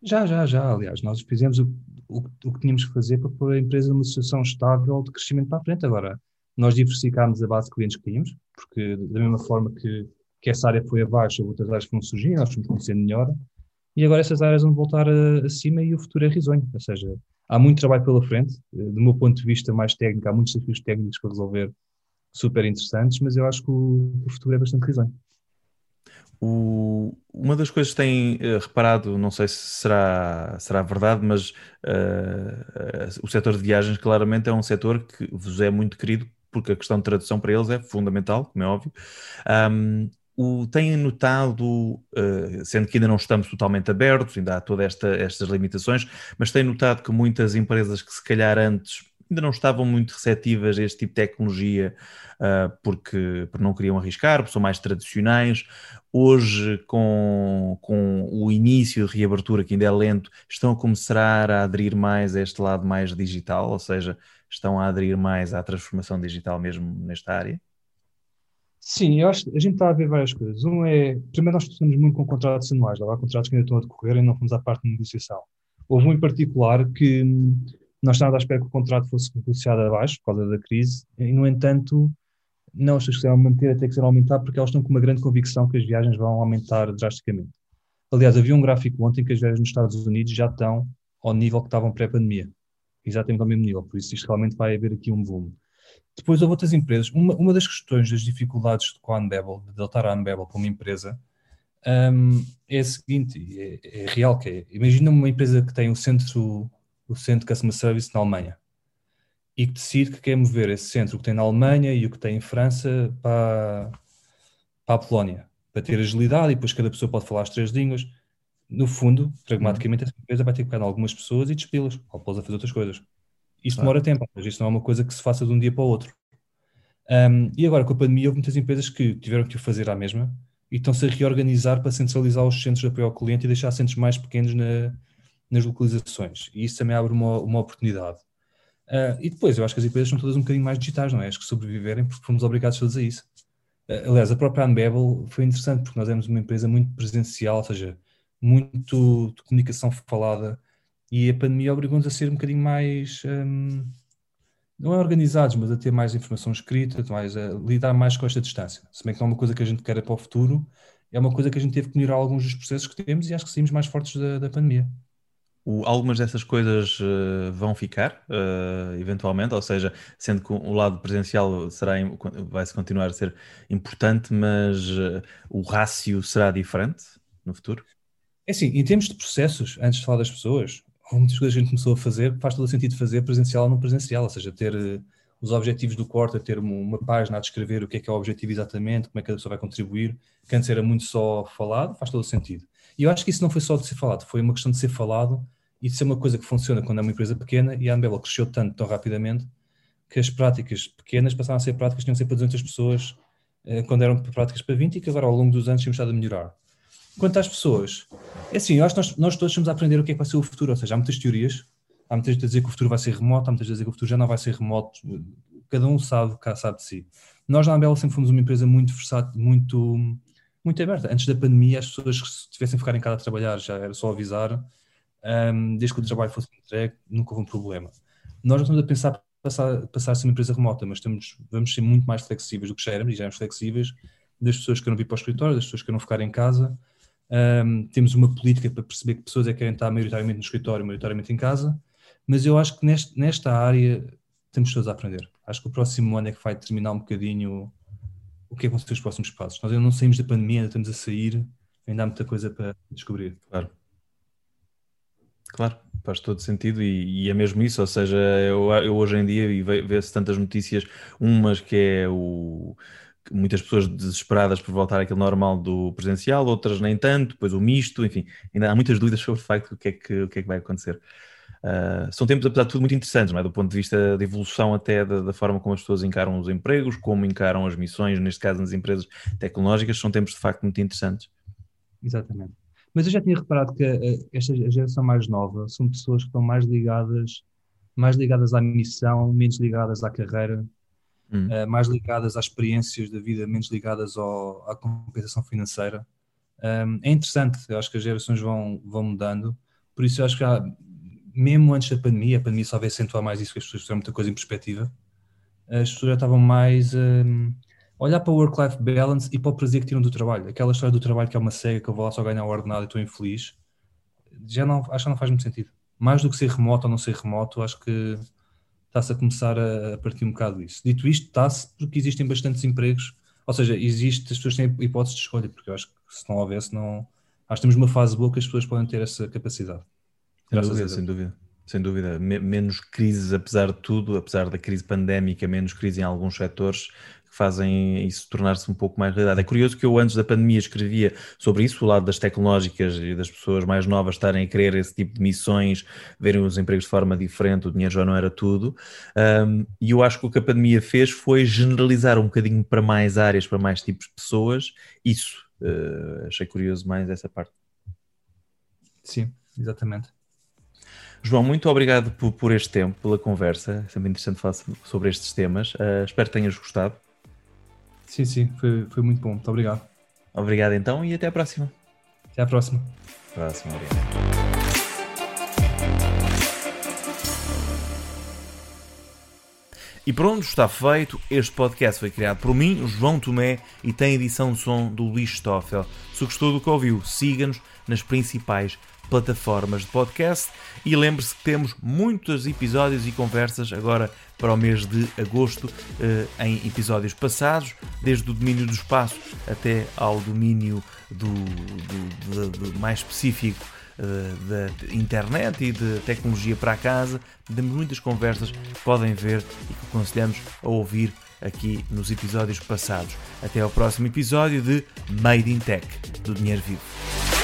Já, já, já. Aliás, nós fizemos o, o, o que tínhamos que fazer para pôr a empresa numa situação estável de crescimento para a frente. Agora, nós diversificámos a base de clientes que tínhamos, porque da mesma forma que, que essa área foi abaixo, outras áreas foram surgindo, nós fomos conhecendo melhor, e agora essas áreas vão voltar a, acima e o futuro é risonho. Ou seja, há muito trabalho pela frente. Do meu ponto de vista mais técnico, há muitos desafios técnicos para resolver super interessantes, mas eu acho que o, futuro é bastante risonho. O, uma das coisas que têm uh, reparado, não sei se será, será verdade, mas uh, o setor de viagens claramente é um setor que vos é muito querido, porque a questão de tradução para eles é fundamental, como é óbvio. Um, o, têm notado, sendo que ainda não estamos totalmente abertos, ainda há todas esta, estas limitações, mas têm notado que muitas empresas que se calhar antes ainda não estavam muito receptivas a este tipo de tecnologia uh, porque, porque não queriam arriscar, porque são mais tradicionais. Hoje, com, com o início de reabertura, que ainda é lento, estão a começar a aderir mais a este lado mais digital, ou seja, estão a aderir mais à transformação digital mesmo nesta área? Sim, eu acho a gente está a ver várias coisas. Um é, primeiro nós estamos muito com contratos anuais, há contratos que ainda estão a decorrer e não fomos à parte de negociação. Houve um em particular que nós estávamos à espera que o contrato fosse negociado abaixo por causa da crise e, no entanto, não as pessoas quiseram manter até que quiseram aumentar porque elas estão com uma grande convicção que as viagens vão aumentar drasticamente. Aliás, havia um gráfico ontem que as viagens nos Estados Unidos já estão ao nível que estavam pré-pandemia. Exatamente ao mesmo nível, por isso isto realmente vai haver aqui um boom. Depois houve outras empresas. Uma, uma das questões das dificuldades com a Unbabel, de adotar a Unbabel como empresa, um, é a seguinte, é, é, real que é. Imagina uma empresa que tem o centro, o centro Customer Service na Alemanha e que decide que quer mover esse centro que tem na Alemanha e o que tem em França para, para a Polónia, para ter agilidade e depois cada pessoa pode falar as três línguas. No fundo, pragmaticamente, essa empresa vai ter que pegar algumas pessoas e despedi-las, ou a fazer outras coisas. Isso demora tempo, mas isso não é uma coisa que se faça de um dia para o outro. Um, e agora, com a pandemia, houve muitas empresas que tiveram que o fazer à mesma e estão-se a reorganizar para centralizar os centros de apoio ao cliente e deixar centros mais pequenos na, nas localizações. E isso também abre uma, uma oportunidade. Uh, e depois, eu acho que as empresas são todas um bocadinho mais digitais, não é? Acho que sobreviverem porque fomos obrigados todos a isso. Uh, aliás, a própria Unbabel foi interessante porque nós éramos uma empresa muito presencial, ou seja, muito de comunicação falada e a pandemia obrigou-nos a ser um bocadinho mais, um, não é organizados, mas a ter mais informação escrita, mais, a lidar mais com esta distância. Se bem que não é uma coisa que a gente quer para o futuro, é uma coisa que a gente teve que melhorar alguns dos processos que temos e acho que saímos mais fortes da, da pandemia. O, algumas dessas coisas uh, vão ficar, uh, eventualmente, ou seja, sendo que o lado presencial será, vai-se continuar a ser importante, mas uh, o rácio será diferente no futuro? É assim, em termos de processos, antes de falar das pessoas, muitas coisas que a gente começou a fazer, faz todo o sentido fazer presencial ou não presencial, ou seja, ter os objetivos do Corta, ter uma, página a descrever o que é que é o objetivo exatamente, como é que a pessoa vai contribuir, que antes era muito só falado, faz todo o sentido. E eu acho que isso não foi só de ser falado, foi uma questão de ser falado e de ser uma coisa que funciona quando é uma empresa pequena e a Unbabel cresceu tanto, tão rapidamente, que as práticas pequenas passaram a ser práticas que tinham que ser para 200 pessoas eh, quando eram práticas para 20 e que agora ao longo dos anos temos estado a melhorar. Quanto às pessoas, é assim, eu acho que nós, nós todos estamos a aprender o que é que vai ser o futuro, ou seja, há muitas teorias, há muitas gente a dizer que o futuro vai ser remoto, há muitas gente a dizer que o futuro já não vai ser remoto, cada um sabe, cá sabe de si. Nós na Ambela sempre fomos uma empresa muito versátil, muito, muito aberta. Antes da pandemia, as pessoas que tivessem a ficar em casa a trabalhar, já era só avisar, um, desde que o trabalho fosse entregue, nunca houve um problema. Nós estamos a pensar passar, passar a ser uma empresa remota, mas estamos, vamos ser muito mais flexíveis do que já éramos, e já éramos flexíveis, das pessoas que querem vir para o escritório, das pessoas que querem ficar em casa. Um, temos uma política para perceber que pessoas é que querem estar maioritariamente no escritório, maioritariamente em casa, mas eu acho que neste, nesta área temos todos a aprender. Acho que o próximo ano é que vai determinar um bocadinho o que é que vão ser os próximos passos. Nós ainda não saímos da pandemia, ainda estamos a sair, ainda há muita coisa para descobrir. Claro. Claro, faz todo sentido e, e é mesmo isso, ou seja, eu, eu hoje em dia e vê-se tantas notícias, umas que é o muitas pessoas desesperadas por voltar àquele normal do presencial, outras nem tanto, depois o misto, enfim, ainda há muitas dúvidas sobre o facto do que é que, o que, é que vai acontecer. Uh, são tempos, apesar de tudo, muito interessantes, é? do ponto de vista de evolução até da, da, forma como as pessoas encaram os empregos, como encaram as missões, neste caso nas empresas tecnológicas, são tempos de facto muito interessantes. Exatamente. Mas eu já tinha reparado que uh, esta geração mais nova são pessoas que estão mais ligadas, mais ligadas à missão, menos ligadas à carreira, uh, mais ligadas às experiências da vida, menos ligadas ao, à compensação financeira. Um, é interessante, eu acho que as gerações vão, vão mudando, por isso eu acho que há, mesmo antes da pandemia, a pandemia só veio acentuar mais isso, que as pessoas fizeram muita coisa em perspectiva, as pessoas já estavam mais um, a olhar para o work-life balance e para o prazer que tiram do trabalho. Aquela história do trabalho que é uma cega, que eu vou lá só ganhar o ordenado e estou infeliz, já não, acho que não faz muito sentido. Mais do que ser remoto ou não ser remoto, acho que está-se a começar a, partir um bocado disso. Dito isto, está-se porque existem bastantes empregos, ou seja, existe, as pessoas têm hipótese de escolha, porque eu acho que se não houvesse, não. Acho que temos uma fase boa que as pessoas podem ter essa capacidade. Sem dúvida, sem dúvida. Sem dúvida, menos crises, apesar de tudo, apesar da crise pandémica, menos crise em alguns setores que fazem isso tornar-se um pouco mais realidade. É curioso que eu, antes da pandemia, escrevia sobre isso, o lado das tecnológicas e das pessoas mais novas estarem a querer esse tipo de missões, verem os empregos de forma diferente, o dinheiro já não era tudo. Um, e eu acho que o que a pandemia fez foi generalizar um bocadinho para mais áreas, para mais tipos de pessoas, isso. Uh, achei curioso mais essa parte. Sim, exatamente. João, muito obrigado por, por, este tempo, pela conversa. É sempre interessante falar sobre estes temas. Uh, espero que tenhas gostado. Sim, sim, foi, foi muito bom. Muito obrigado. Obrigado então e até à próxima. Até à próxima. Próxima, obrigado. E pronto, está feito. Este podcast foi criado por mim, João Tomé, e tem edição de som do Luís Stoffel. Se gostou do que ouviu, siga-nos nas principais plataformas de podcast. E lembre-se que temos muitos episódios e conversas agora para o mês de agosto, eh, em episódios passados, desde o domínio do espaço até ao domínio do, do, do, do mais específico eh, da internet e de tecnologia para a casa. Temos muitas conversas que podem ver e que aconselhamos a ouvir aqui nos episódios passados. Até ao próximo episódio de Made in Tech do Dinheiro Vivo.